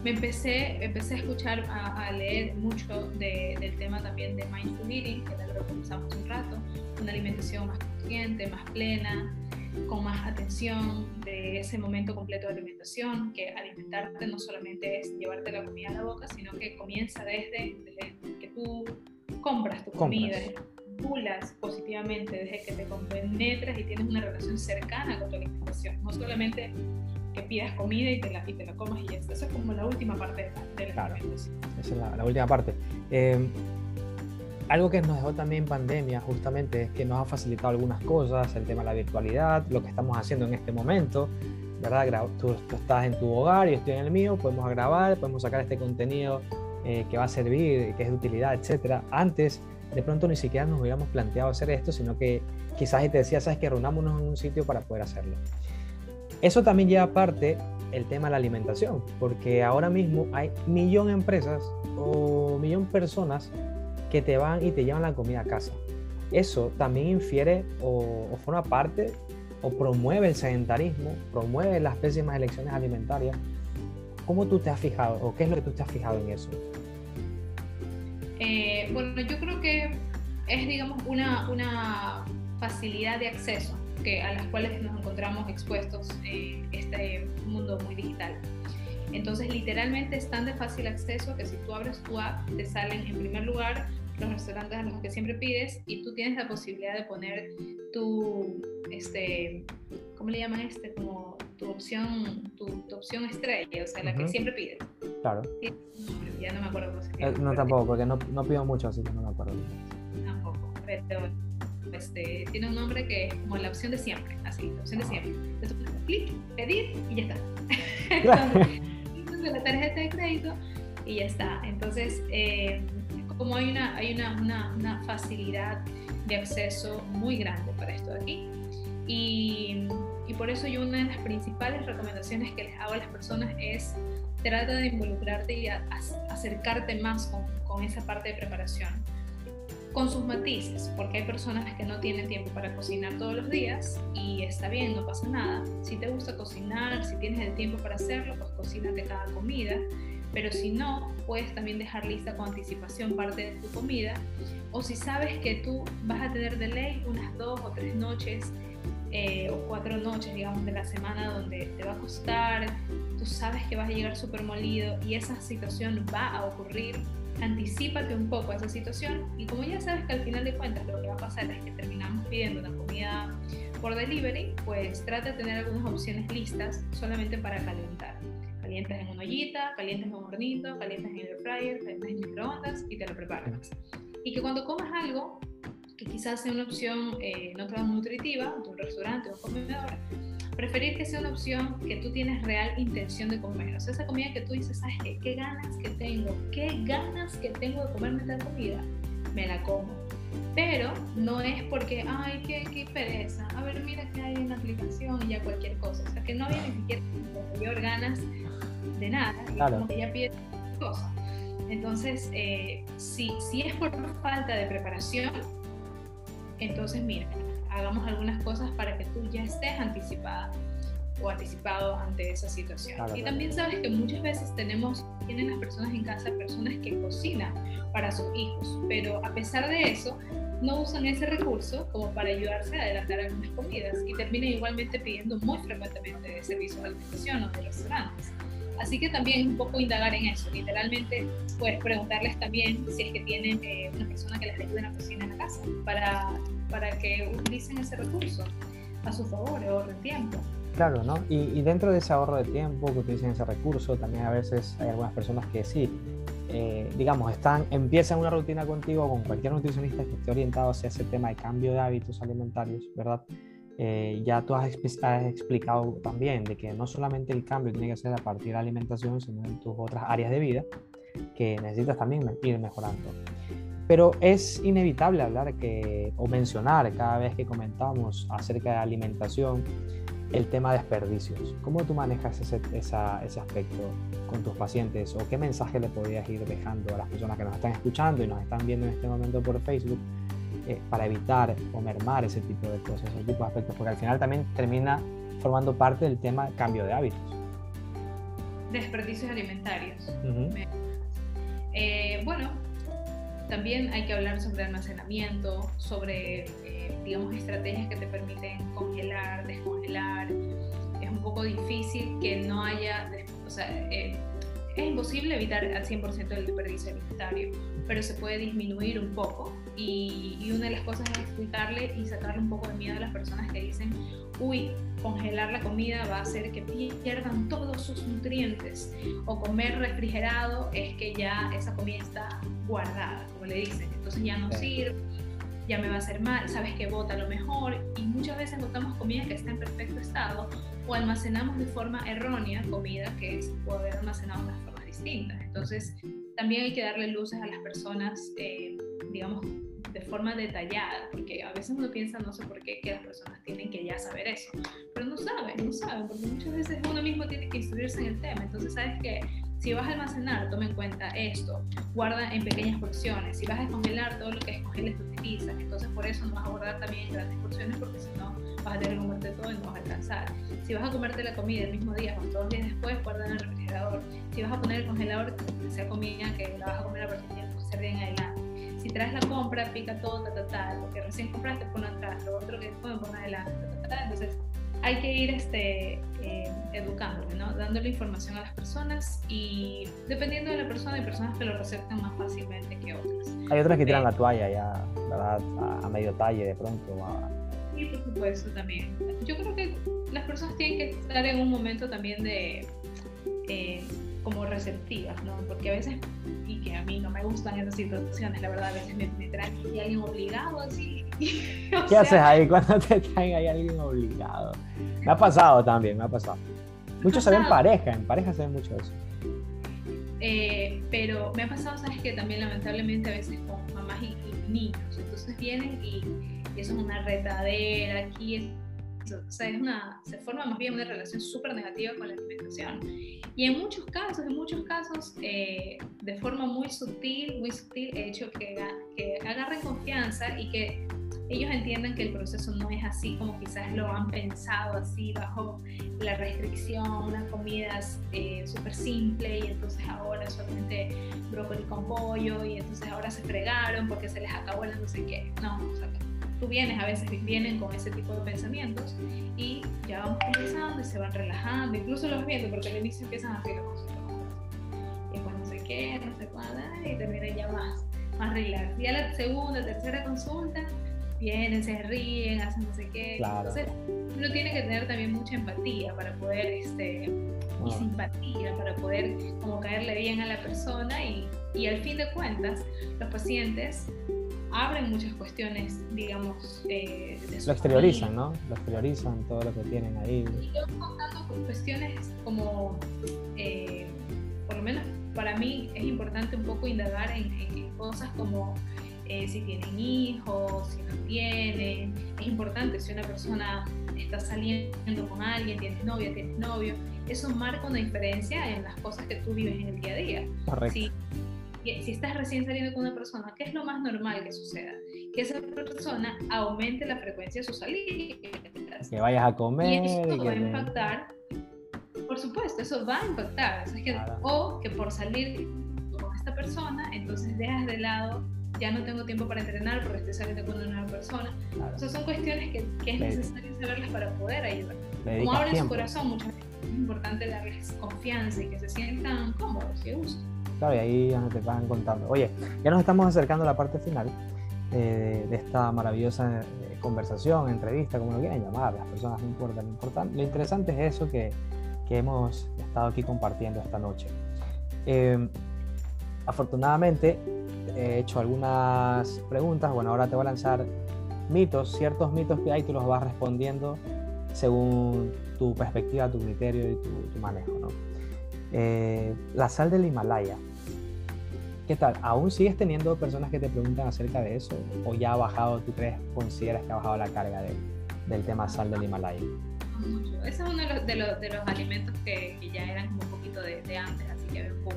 me empecé, empecé a escuchar, a, leer mucho del tema también de mindful eating, que lo comenzamos un rato, una alimentación más consciente, más plena, con más atención de ese momento completo de alimentación, que alimentarte no solamente es llevarte la comida a la boca, sino que comienza desde, que tú compras tu comida, pulas positivamente, desde que te compenetras y tienes una relación cercana con tu alimentación, no solamente que pidas comida y te la, y te la comas y. Eso es como la última parte de la, claro, Esa es la, última parte. Eh, algo que nos dejó también pandemia justamente es que nos ha facilitado algunas cosas, el tema de la virtualidad, lo que estamos haciendo en este momento, ¿verdad? Tú, estás en tu hogar y yo estoy en el mío, podemos grabar, podemos sacar este contenido eh, que va a servir, que es de utilidad, etcétera. Antes, de pronto ni siquiera nos hubiéramos planteado hacer esto, sino que quizás te decía, sabes que reunámonos en un sitio para poder hacerlo. Eso también lleva aparte el tema de la alimentación, porque ahora mismo hay millón de empresas o millón de personas que te van y te llevan la comida a casa. Eso también infiere o, forma parte o promueve el sedentarismo, promueve las pésimas elecciones alimentarias. ¿Cómo tú te has fijado o qué es lo que tú te has fijado en eso? Eh, bueno, yo creo que es, digamos, una, una facilidad de acceso que, a las cuales nos encontramos expuestos en este mundo muy digital. Entonces, literalmente es tan de fácil acceso que si tú abres tu app, te salen en primer lugar los restaurantes a los que siempre pides y tú tienes la posibilidad de poner tu, este, ¿cómo le llaman este? Como tu opción, tu, opción estrella, o sea, la que siempre pides. Claro. Ya no me acuerdo cómo se llama. Eh, no, tampoco, porque no, no pido mucho, así que no me acuerdo. Tampoco, pero este, tiene un nombre que es como la opción de siempre, así, la opción de siempre. Entonces clic, pedir y ya está. [LAUGHS] Entonces, la tarjeta de crédito y ya está. Entonces, eh, como hay, una, hay una, una, una, facilidad de acceso muy grande para esto de aquí. Y por eso yo una de las principales recomendaciones que les hago a las personas es trata de involucrarte y acercarte más con, esa parte de preparación con sus matices, porque hay personas que no tienen tiempo para cocinar todos los días y está bien, no pasa nada. Si te gusta cocinar, si tienes el tiempo para hacerlo, pues cocínate cada comida, pero si no, puedes también dejar lista con anticipación parte de tu comida, o si sabes que tú vas a tener de ley unas dos o tres noches eh, o cuatro noches, digamos, de la semana donde te va a costar, tú sabes que vas a llegar súper molido y esa situación va a ocurrir anticípate un poco a esa situación y como ya sabes que al final de cuentas lo que va a pasar es que terminamos pidiendo una comida por delivery, pues trata de tener algunas opciones listas solamente para calentar. calientes en una ollita, calientes en un hornito, calientes en el fryer, calientes en microondas y te lo preparas. Y que cuando comas algo que quizás sea una opción eh, no tan nutritiva, de un restaurante o un comedor, preferir que sea una opción que tú tienes real intención de comer. O sea, esa comida que tú dices, ¿sabes qué? ¿Qué ganas que tengo? ¿Qué ganas que tengo de comerme tal comida? Me la como. Pero no es porque, ay, qué, qué pereza. A ver, mira que hay una aplicación y ya cualquier cosa. O sea, que no había ni siquiera mayor ganas de nada. Y como que ya pide cosa. Entonces, eh, si, si es por falta de preparación, entonces mira, hagamos algunas cosas para que tú ya estés anticipada o anticipado ante esa situación. y también sabes que muchas veces tenemos, tienen las personas en casa personas que cocinan para sus hijos, pero a pesar de eso, no usan ese recurso como para ayudarse a adelantar algunas comidas y terminan igualmente pidiendo muy frecuentemente de servicios de alimentación o de restaurantes. Así que también un poco indagar en eso. Literalmente, puedes preguntarles también si es que tienen eh, una persona que les ayude en la cocina en la casa para, para que utilicen ese recurso a su favor, ahorro tiempo. Claro, ¿no? Y, y, dentro de ese ahorro de tiempo que utilicen ese recurso, también a veces hay algunas personas que sí, eh, digamos, están, empiezan una rutina contigo con cualquier nutricionista que esté orientado hacia ese tema de cambio de hábitos alimentarios, ¿verdad? Eh, ya tú has, explicado también de que no solamente el cambio tiene que ser a partir de la alimentación, sino en tus otras áreas de vida que necesitas también ir mejorando. Pero es inevitable hablar que, o mencionar cada vez que comentamos acerca de alimentación el tema de desperdicios. ¿Cómo tú manejas ese, ese aspecto con tus pacientes o qué mensaje le podrías ir dejando a las personas que nos están escuchando y nos están viendo en este momento por Facebook eh, para evitar o mermar ese tipo de cosas, ese tipo de aspectos, porque al final también termina formando parte del tema cambio de hábitos. Desperdicios alimentarios. Eh, bueno, también hay que hablar sobre almacenamiento, sobre, eh, digamos, estrategias que te permiten congelar, descongelar. Es un poco difícil que no haya, o sea, es imposible evitar al 100% el desperdicio alimentario, pero se puede disminuir un poco. Y, y, una de las cosas es explicarle y sacarle un poco de miedo a las personas que dicen, uy, congelar la comida va a hacer que pierdan todos sus nutrientes. O comer refrigerado es que ya esa comida está guardada, como le dicen. Entonces ya no sirve, ya me va a hacer mal, sabes que bota lo mejor. Y muchas veces botamos comida que está en perfecto estado o almacenamos de forma errónea comida que se puede haber almacenado de una forma distinta. Entonces, también hay que darle luces a las personas, eh, digamos, de forma detallada, porque a veces uno piensa, no sé por qué, que las personas tienen que ya saber eso, pero no saben, no saben, porque muchas veces uno mismo tiene que instruirse en el tema. Entonces, sabes que si vas a almacenar, toma en cuenta esto, guarda en pequeñas porciones. Si vas a descongelar, todo lo que descongeles te utilizas. Entonces, por eso no vas a guardar también en grandes porciones, porque si no, vas a tener que comerte todo y no vas a alcanzar. Si vas a comerte la comida el mismo día, con dos días después, guarda en el refrigerador. Si vas a poner el congelador, sea comida que la vas a comer a partir del tercer día en adelante. Si traes la compra, pica todo, ta, ta, ta. Lo que recién compraste, pon atrás. Lo otro que después, pon adelante, ta, ta, ta. Entonces, hay que ir este, eh, educándole, ¿no? dándole información a las personas y dependiendo de la persona, hay personas que lo receptan más fácilmente que otras. Hay otras que tiran la toalla ya, ¿verdad? A, medio talle de pronto. Sí, por supuesto, también. Yo creo que las personas tienen que estar en un momento también de... Eh, como receptivas, ¿no? Porque a veces, y que a mí no me gustan esas situaciones, la verdad, a veces me, traen y alguien obligado así. [LAUGHS] ¿Qué haces ahí cuando te traen ahí alguien obligado? Me ha pasado también, me ha pasado. Muchos se ven pareja, en pareja se ven mucho eso. Eh, pero me ha pasado, sabes que también lamentablemente a veces con mamás y, niños, entonces vienen y, y, eso es una retadera, aquí o sea, es una, se forma más bien una relación súper negativa con la alimentación. Y en muchos casos, en muchos casos, eh, de forma muy sutil, muy sutil, he hecho que, que agarren confianza y que ellos entiendan que el proceso no es así como quizás lo han pensado, así bajo la restricción, una comida eh, súper simple y entonces ahora solamente brócoli con pollo y entonces ahora se fregaron porque se les acabó el no sé qué. No, o sea, tú vienes, a veces vienen con ese tipo de pensamientos y ya vamos conversando y se van relajando, incluso los viendo, porque al inicio empiezan a hacer los y después no sé qué, no sé cuándo, y terminan ya más, más relax. Ya la segunda, tercera consulta, vienen, se ríen, hacen no sé qué. Entonces, uno tiene que tener también mucha empatía para poder, este, y simpatía para poder como caerle bien a la persona y, y al fin de cuentas los pacientes abren muchas cuestiones, digamos, eh, Lo exteriorizan, ¿no? Lo exteriorizan todo lo que tienen ahí. Y yo contando con cuestiones como, eh, por lo menos para mí es importante un poco indagar en, cosas como eh, si tienen hijos, si no tienen. Es importante si una persona está saliendo con alguien, tienes novia, tienes novio. Eso marca una diferencia en las cosas que tú vives en el día a día. Correcto si estás recién saliendo con una persona, ¿qué es lo más normal que suceda? Que esa persona aumente la frecuencia de sus salidas. Que vayas a comer. Y eso va a impactar, por supuesto, eso va a impactar. O que por salir con esta persona, entonces dejas de lado, ya no tengo tiempo para entrenar porque estoy saliendo con una nueva persona. O sea, son cuestiones que, que es necesario saberlas para poder ayudar. Como abren su corazón, muchas veces es importante darles confianza y que se sientan cómodos y a gusto. Claro, y ahí te van contando. Oye, ya nos estamos acercando a la parte final eh, de esta maravillosa eh, conversación, entrevista, como lo quieran llamar, las personas no importan. Lo, importante, lo interesante es eso que, que hemos estado aquí compartiendo esta noche. Eh, afortunadamente he hecho algunas preguntas, bueno, ahora te voy a lanzar mitos, ciertos mitos que hay, tú los vas respondiendo según tu perspectiva, tu criterio y tu, tu manejo. ¿no? la sal del Himalaya ¿Qué tal? ¿Aún sigues teniendo personas que te preguntan acerca de eso? ¿O ya ha bajado, tú crees, consideras que ha bajado la carga del tema sal del Himalaya? Mucho. Ese es uno de los, de los, alimentos que, que, ya eran como un poquito de, de antes, así que boom.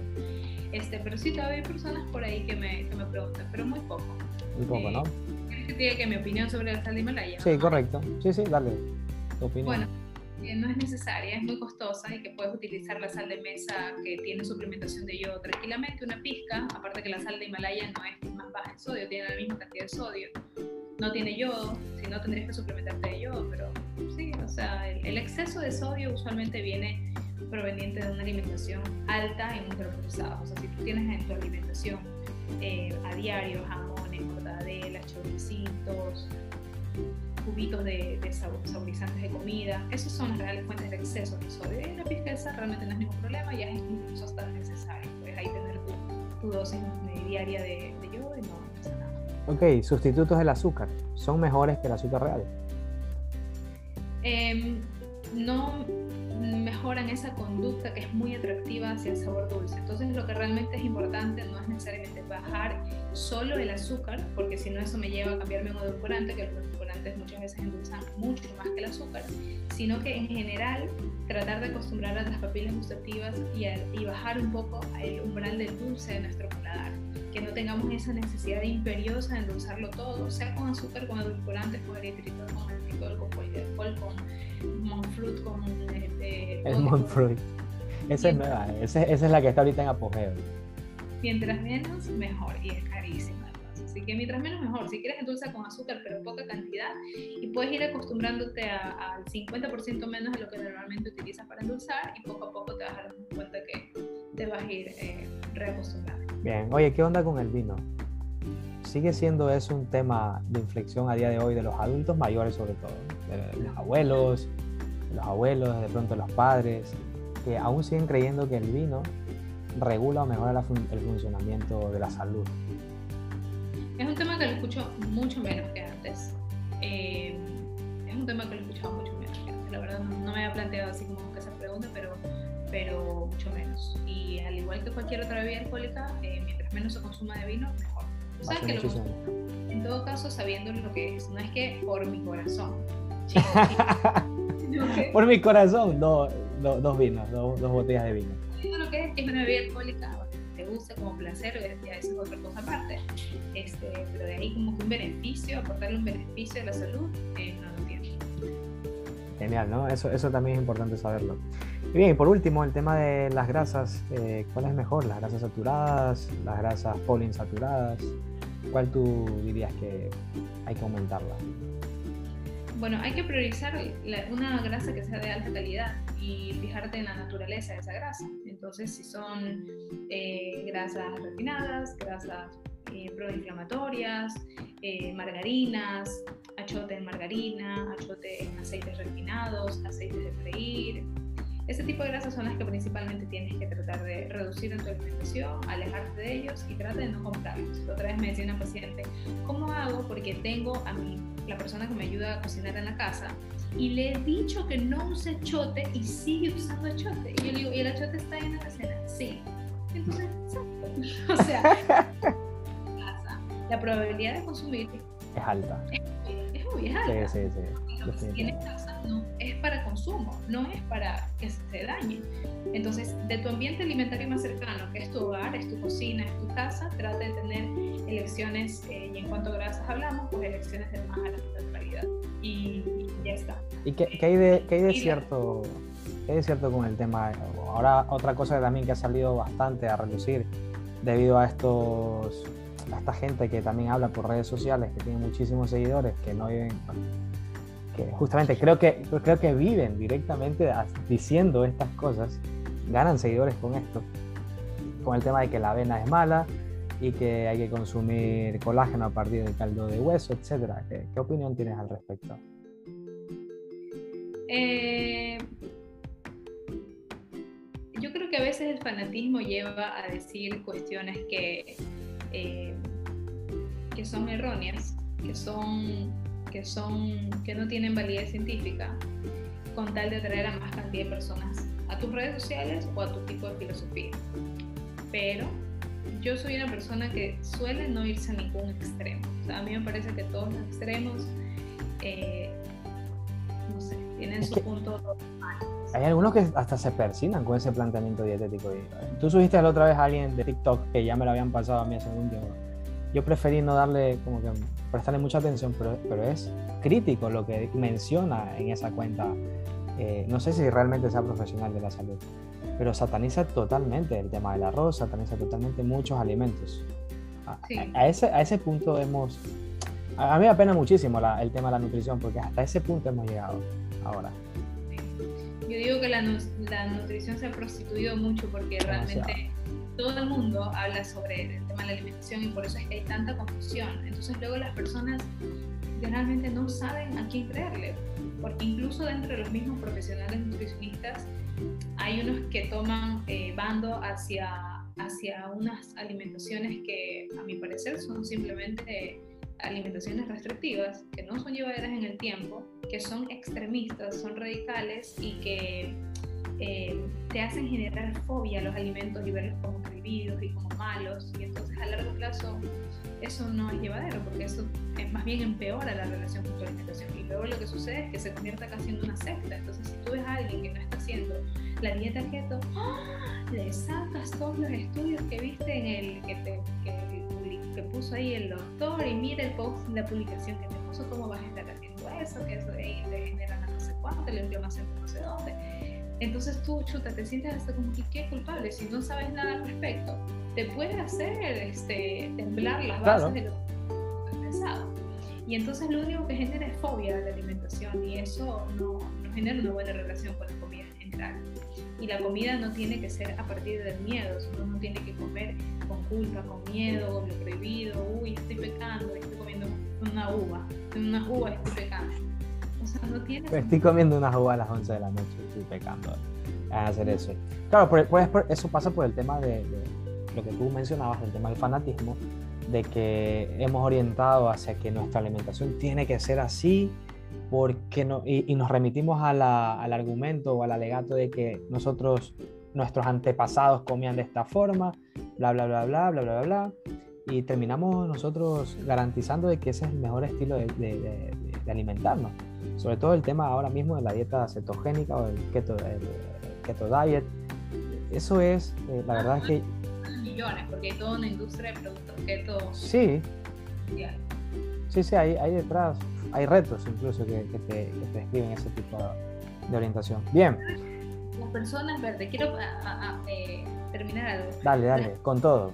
Este, pero sí todavía hay personas por ahí que me, que me preguntan, pero muy poco. Muy poco, ¿no? ¿Quieres que te diga que mi opinión sobre la sal del Himalaya? Sí, correcto. Sí, sí, dale. Tu opinión. Bueno, no es necesaria, es muy costosa y que puedes utilizar la sal de mesa que tiene suplementación de yodo tranquilamente, una pizca, aparte que la sal de Himalaya no es más baja en sodio, tiene la misma cantidad de sodio, no tiene yodo, si no tendrías que suplementarte de yodo, pero sí, o sea, el, exceso de sodio usualmente viene proveniente de una alimentación alta en ultraprocesados, o sea, si tú tienes en tu alimentación eh, a diario jamones, mortadelas, choricitos, cubitos de, de saborizantes de comida. Esas son las reales fuentes de exceso de sodio. Y la pizca realmente no es ningún problema, ya es incluso hasta necesario. Puedes ahí tener tu, dosis diaria de, de yodo y no pasa nada. Ok, sustitutos del azúcar, ¿son mejores que el azúcar real? Eh, no mejoran esa conducta que es muy atractiva hacia el sabor dulce. Entonces lo que realmente es importante no es necesariamente bajar solo el azúcar, porque si no eso me lleva a cambiarme un edulcorante, que los edulcorantes muchas veces endulzan mucho más que el azúcar, sino que en general tratar de acostumbrar a las papilas gustativas y, y bajar un poco el umbral del dulce de nuestro paladar que no tengamos esa necesidad imperiosa de endulzarlo todo, sea con azúcar, con edulcorantes, con eritritol, con alcohol, con polialcohol, con Monfruit con este, el Monfruit. Esa es nueva, esa, es la que está ahorita en apogeo. Mientras menos, mejor. Y es carísima. Así que mientras menos, mejor. Si quieres endulza con azúcar, pero poca cantidad, y puedes ir acostumbrándote al 50% menos de lo que normalmente utilizas para endulzar, y poco a poco te vas a dar cuenta que te vas a ir eh, reacostumbrando. Bien, oye, ¿qué onda con el vino? sigue siendo eso un tema de inflexión a día de hoy de los adultos mayores sobre todo, de los abuelos, de los abuelos, de pronto los padres, que aún siguen creyendo que el vino regula o mejora el funcionamiento de la salud. Es un tema que lo escucho mucho menos que antes. Eh, es un tema que lo he escuchado mucho menos que antes. La verdad no, me había planteado así como que esa pregunta, pero, pero mucho menos. Y al igual que cualquier otra bebida alcohólica, eh, mientras menos se consuma de vino, mejor en todo caso, sabiendo lo que es, no es que por mi corazón. [LAUGHS] por mi corazón, dos vinos, dos botellas de vino. lo que es, es una bebida alcohólica, gusta como placer, ya eso es otra cosa aparte. Este, pero de ahí como que un beneficio, aportarle un beneficio a la salud, eh, no lo tiene. Genial, ¿no? Eso, eso también es importante saberlo. Y bien, y por último, el tema de las grasas. Eh, ¿Cuál es mejor? ¿Las grasas saturadas? ¿Las grasas poliinsaturadas? ¿Cuál tú dirías que hay que aumentarla? Bueno, hay que priorizar una grasa que sea de alta calidad y fijarte en la naturaleza de esa grasa. Entonces, si son eh, grasas refinadas, grasas eh, proinflamatorias, eh, margarinas, achote en margarina, achote en aceites refinados, aceites de freír. Ese tipo de grasas son las que principalmente tienes que tratar de reducir en tu alimentación, alejarte de ellos y trata de no comprarlos. Otra vez me decía una paciente, ¿cómo hago? Porque tengo a mí, la persona que me ayuda a cocinar en la casa, y le he dicho que no use achote y sigue usando achote. Y yo le digo, ¿y el achote está en la cena? Sí. Entonces, [LAUGHS] o sea, la probabilidad de consumir es alta. Es, muy alta. Sí, sí, sí. casa no es para consumo, no es para que se dañe. Entonces, de tu ambiente alimentario más cercano, que es tu hogar, es tu cocina, es tu casa, trata de tener elecciones, eh, y en cuanto a grasas hablamos, pues elecciones de más alta calidad. Y, ¿Y qué, qué hay de, qué hay de cierto? ¿Qué es cierto con el tema? Ahora, otra cosa también que ha salido bastante a reducir debido a estos a esta gente que también habla por redes sociales, que tiene muchísimos seguidores, que no viven, que justamente creo que, creo que viven directamente diciendo estas cosas, ganan seguidores con esto, con el tema de que la avena es mala y que hay que consumir colágeno a partir del caldo de hueso, etc. ¿Qué, qué opinión tienes al respecto? Eh, yo creo que a veces el fanatismo lleva a decir cuestiones que eh, que son erróneas, que son, que son, que no tienen validez científica, con tal de atraer a más cantidad de personas a tus redes sociales o a tu tipo de filosofía. Pero yo soy una persona que suele no irse a ningún extremo. a mí me parece que todos los extremos, eh, no sé, tienen su punto hay algunos que hasta se persinan con ese planteamiento dietético. Tú subiste la otra vez a alguien de TikTok que ya me lo habían pasado a mí hace un tiempo. Yo preferí no darle, como que prestarle mucha atención, pero, pero es crítico lo que menciona en esa cuenta. Eh, no sé si realmente sea profesional de la salud, pero sataniza totalmente el tema del arroz, sataniza totalmente muchos alimentos. A, ese, a ese punto hemos... A, mí me apena muchísimo el tema de la nutrición, porque hasta ese punto hemos llegado ahora. Yo digo que la, la nutrición se ha prostituido mucho porque realmente todo el mundo habla sobre el tema de la alimentación y por eso es que hay tanta confusión. Entonces luego las personas generalmente no saben a quién creerle, porque incluso dentro de los mismos profesionales nutricionistas hay unos que toman eh, bando hacia, hacia unas alimentaciones que a mi parecer son simplemente alimentaciones restrictivas que no son llevaderas en el tiempo, que son extremistas, son radicales y que eh, te hacen generar fobia a los alimentos y verlos como prohibidos y como malos. Y entonces a largo plazo eso no es llevadero porque eso es más bien empeora la relación con tu alimentación. Y luego lo que sucede es que se convierte acá siendo una secta. Entonces si tú ves a alguien que no está haciendo la dieta keto, ¡ah! le sacas todos los estudios que viste en el que te... Que, que puso ahí el doctor y mira el post, la publicación que te puso, cómo vas a estar haciendo eso, que eso de ahí te genera no sé cuánto, la inflamación no sé dónde. Entonces tú, chuta, te sientes hasta como que qué culpable, si no sabes nada al respecto, te puede hacer este, temblar las bases de lo que has pensado. Y entonces lo único que genera es fobia a la alimentación y eso no, no genera una buena relación con la comida en general. Y la comida no tiene que ser a partir del miedo, uno no tiene que comer con culpa, con miedo, con lo prohibido, uy, estoy pecando, estoy comiendo una uva, una uva estoy pecando. O sea, no tiene... estoy comiendo una uva a las 11 de la noche, estoy pecando a hacer eso. Claro, pues, eso pasa por el tema de, lo que tú mencionabas, el tema del fanatismo, de que hemos orientado hacia que nuestra alimentación tiene que ser así, porque no, y, nos remitimos al argumento o al alegato de que nosotros, nuestros antepasados comían de esta forma, bla, bla, bla, bla, bla, bla, bla, y terminamos nosotros garantizando de que ese es el mejor estilo de, de, alimentarnos. Sobre todo el tema ahora mismo de la dieta cetogénica o el keto, keto diet. Eso es, eh, la verdad es que... Millones, porque hay toda una industria de productos keto. Sí. Sí, sí, hay, hay detrás hay retos incluso que, te, describen ese tipo de orientación. Bien. Las personas verdes, quiero eh, terminar algo. Dale, dale, con todo.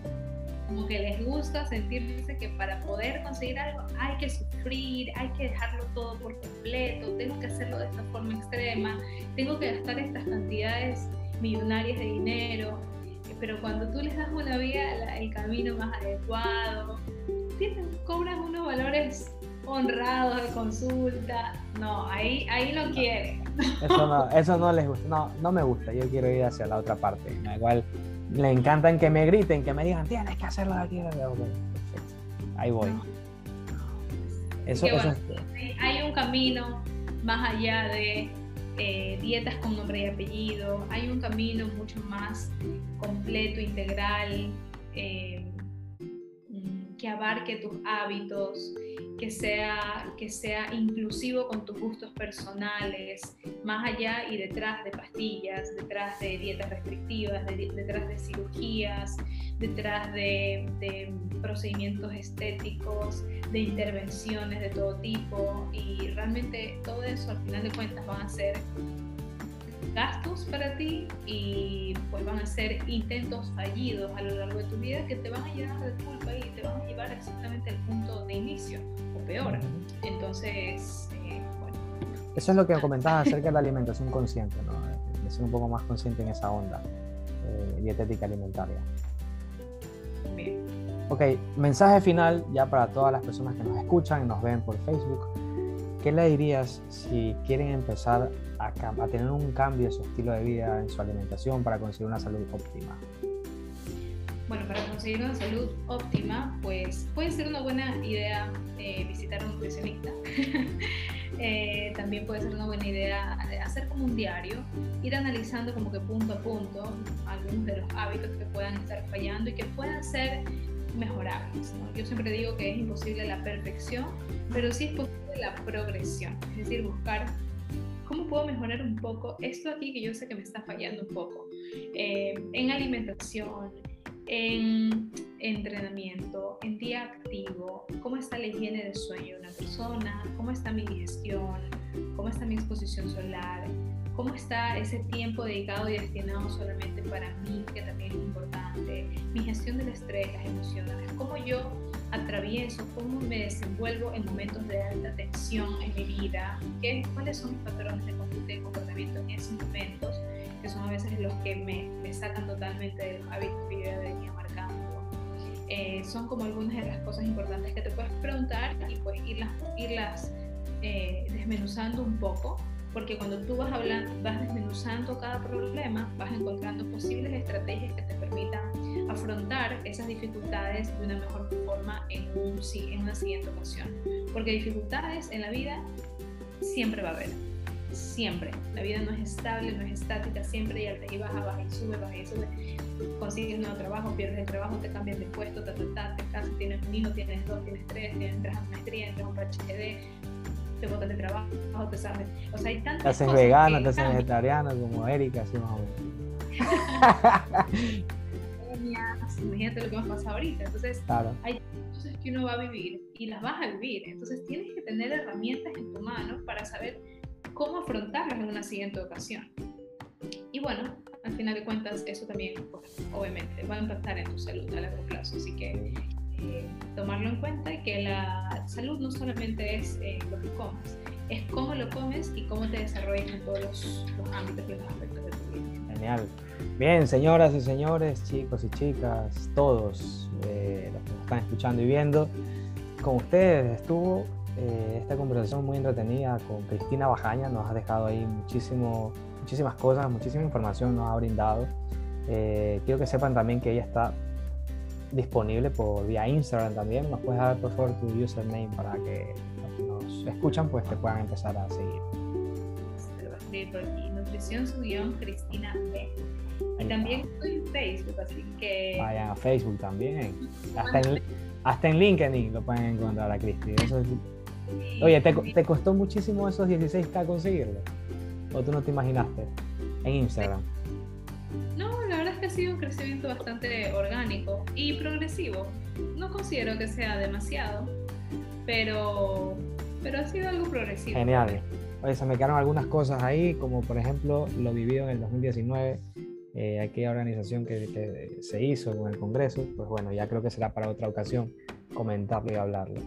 Como que les gusta sentirse que para poder conseguir algo hay que sufrir, hay que dejarlo todo por completo, tengo que hacerlo de esta forma extrema, tengo que gastar estas cantidades millonarias de dinero pero cuando tú les das una vía, el camino más adecuado, cobran unos valores honrados de consulta. No, ahí, ahí no quieren. Eso no, [LAUGHS] eso no les gusta. No, no me gusta. Yo quiero ir hacia la otra parte. Igual le encantan que me griten, que me digan, tienes que hacerlo de aquí. Ahí voy. Eso, eso Hay un camino más allá de eh, dietas con nombre y apellido. Hay un camino mucho más completo, integral, eh, que abarque tus hábitos, que sea, que sea inclusivo con tus gustos personales, más allá y detrás de pastillas, detrás de dietas restrictivas, detrás de cirugías, detrás de, procedimientos estéticos, de intervenciones de todo tipo y realmente todo eso al final de cuentas van a ser gastos para ti y pues van a ser intentos fallidos a lo largo de tu vida que te van a llevar de culpa y te van a llevar exactamente al punto de inicio o peor. Entonces, eh, bueno. Eso es lo que comentabas acerca de la alimentación consciente, ¿no? De ser un poco más consciente en esa onda eh, dietética alimentaria. Ok, mensaje final ya para todas las personas que nos escuchan y nos ven por Facebook. ¿Qué le dirías si quieren empezar a, a, tener un cambio en su estilo de vida, en su alimentación para conseguir una salud óptima? Bueno, para conseguir una salud óptima, pues puede ser una buena idea eh, visitar a un nutricionista. [LAUGHS] Eh, también puede ser una buena idea hacer como un diario, ir analizando como que punto a punto algunos de los hábitos que puedan estar fallando y que puedan ser mejorables. Yo siempre digo que es imposible la perfección, pero sí es posible la progresión, es decir, buscar cómo puedo mejorar un poco esto aquí que yo sé que me está fallando un poco eh, en alimentación, en entrenamiento, en día activo, cómo está la higiene de sueño de una persona, cómo está mi digestión, cómo está mi exposición solar, cómo está ese tiempo dedicado y destinado solamente para mí, que también es importante, mi gestión del estrés, las emociones, cómo yo atravieso, cómo me desenvuelvo en momentos de alta tensión en mi vida, ¿Qué, cuáles son mis patrones de comportamiento en esos momentos que son a veces los que me, me sacan totalmente de los hábitos que yo ya venía marcando. Eh, son como algunas de las cosas importantes que te puedes preguntar y pues irlas, irlas eh, desmenuzando un poco, porque cuando tú vas hablando, vas desmenuzando cada problema, vas encontrando posibles estrategias que te permitan afrontar esas dificultades de una mejor forma en, un, en una siguiente ocasión. Porque dificultades en la vida siempre va a haber siempre. La vida no es estable, no es estática, siempre y alta y baja, baja y sube, baja y sube. Consigues un nuevo trabajo, pierdes el trabajo, te cambian de puesto, te, te casas, tienes un hijo, tienes dos, tienes tres, tienes, entras a maestría, entras a un PhD, te botas de trabajo, te sabes. O sea, hay tantas Te haces vegano, te haces vegetariano, como Erika, así más o menos. [LAUGHS] Imagínate lo que nos pasa ahorita. Entonces, hay cosas que uno va a vivir y las vas a vivir. Entonces, tienes que tener herramientas en tu mano para saber cómo afrontarlas en una siguiente ocasión. Y bueno, al final de cuentas, eso también, pues, obviamente, va a impactar en tu salud a largo plazo. Así que eh, tomarlo en cuenta y que la salud no solamente es eh, lo que comes, es cómo lo comes y cómo te desarrollas en todos los, ámbitos y los aspectos de tu vida. Genial. Bien, señoras y señores, chicos y chicas, todos eh, los que nos están escuchando y viendo, con ustedes estuvo eh, esta conversación muy entretenida con Cristina Bajaña. Nos ha dejado ahí muchísimo, muchísimas cosas, muchísima información nos ha brindado. Eh, quiero que sepan también que ella está disponible por vía Instagram también. ¿Nos puedes dar por favor tu username para que los que nos escuchan pues te puedan empezar a seguir? Nutrición su guion Cristina B. Y también estoy en Facebook, así que... Vayan a Facebook también. Hasta en, hasta en LinkedIn lo pueden encontrar a Cristi. Eso es Oye, ¿te, costó muchísimo esos 16K conseguirlo? ¿O tú no te imaginaste en Instagram? No, la verdad es que ha sido un crecimiento bastante orgánico y progresivo. No considero que sea demasiado, pero, pero ha sido algo progresivo. Genial. Oye, se me quedaron algunas cosas ahí, como por ejemplo lo vivido en el 2019, eh, aquella organización que, que, se hizo con el Congreso, pues bueno, ya creo que será para otra ocasión comentarlo y hablarlo.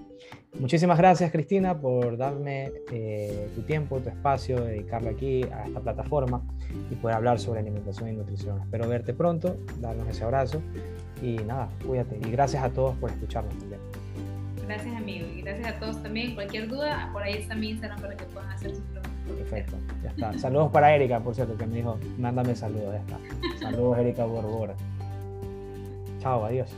Muchísimas gracias Cristina por darme eh, tu tiempo, tu espacio, dedicarlo aquí a esta plataforma y poder hablar sobre alimentación y nutrición. Espero verte pronto, darnos ese abrazo y nada, cuídate y gracias a todos por escucharnos también. Gracias amigo y gracias a todos también. Cualquier duda, por ahí está mi Instagram para que puedan hacer sus preguntas. Perfecto, ya está. Saludos para Erika, por cierto, que me dijo, mándame saludos, ya está. Saludos Erika Borbora. Chao, adiós.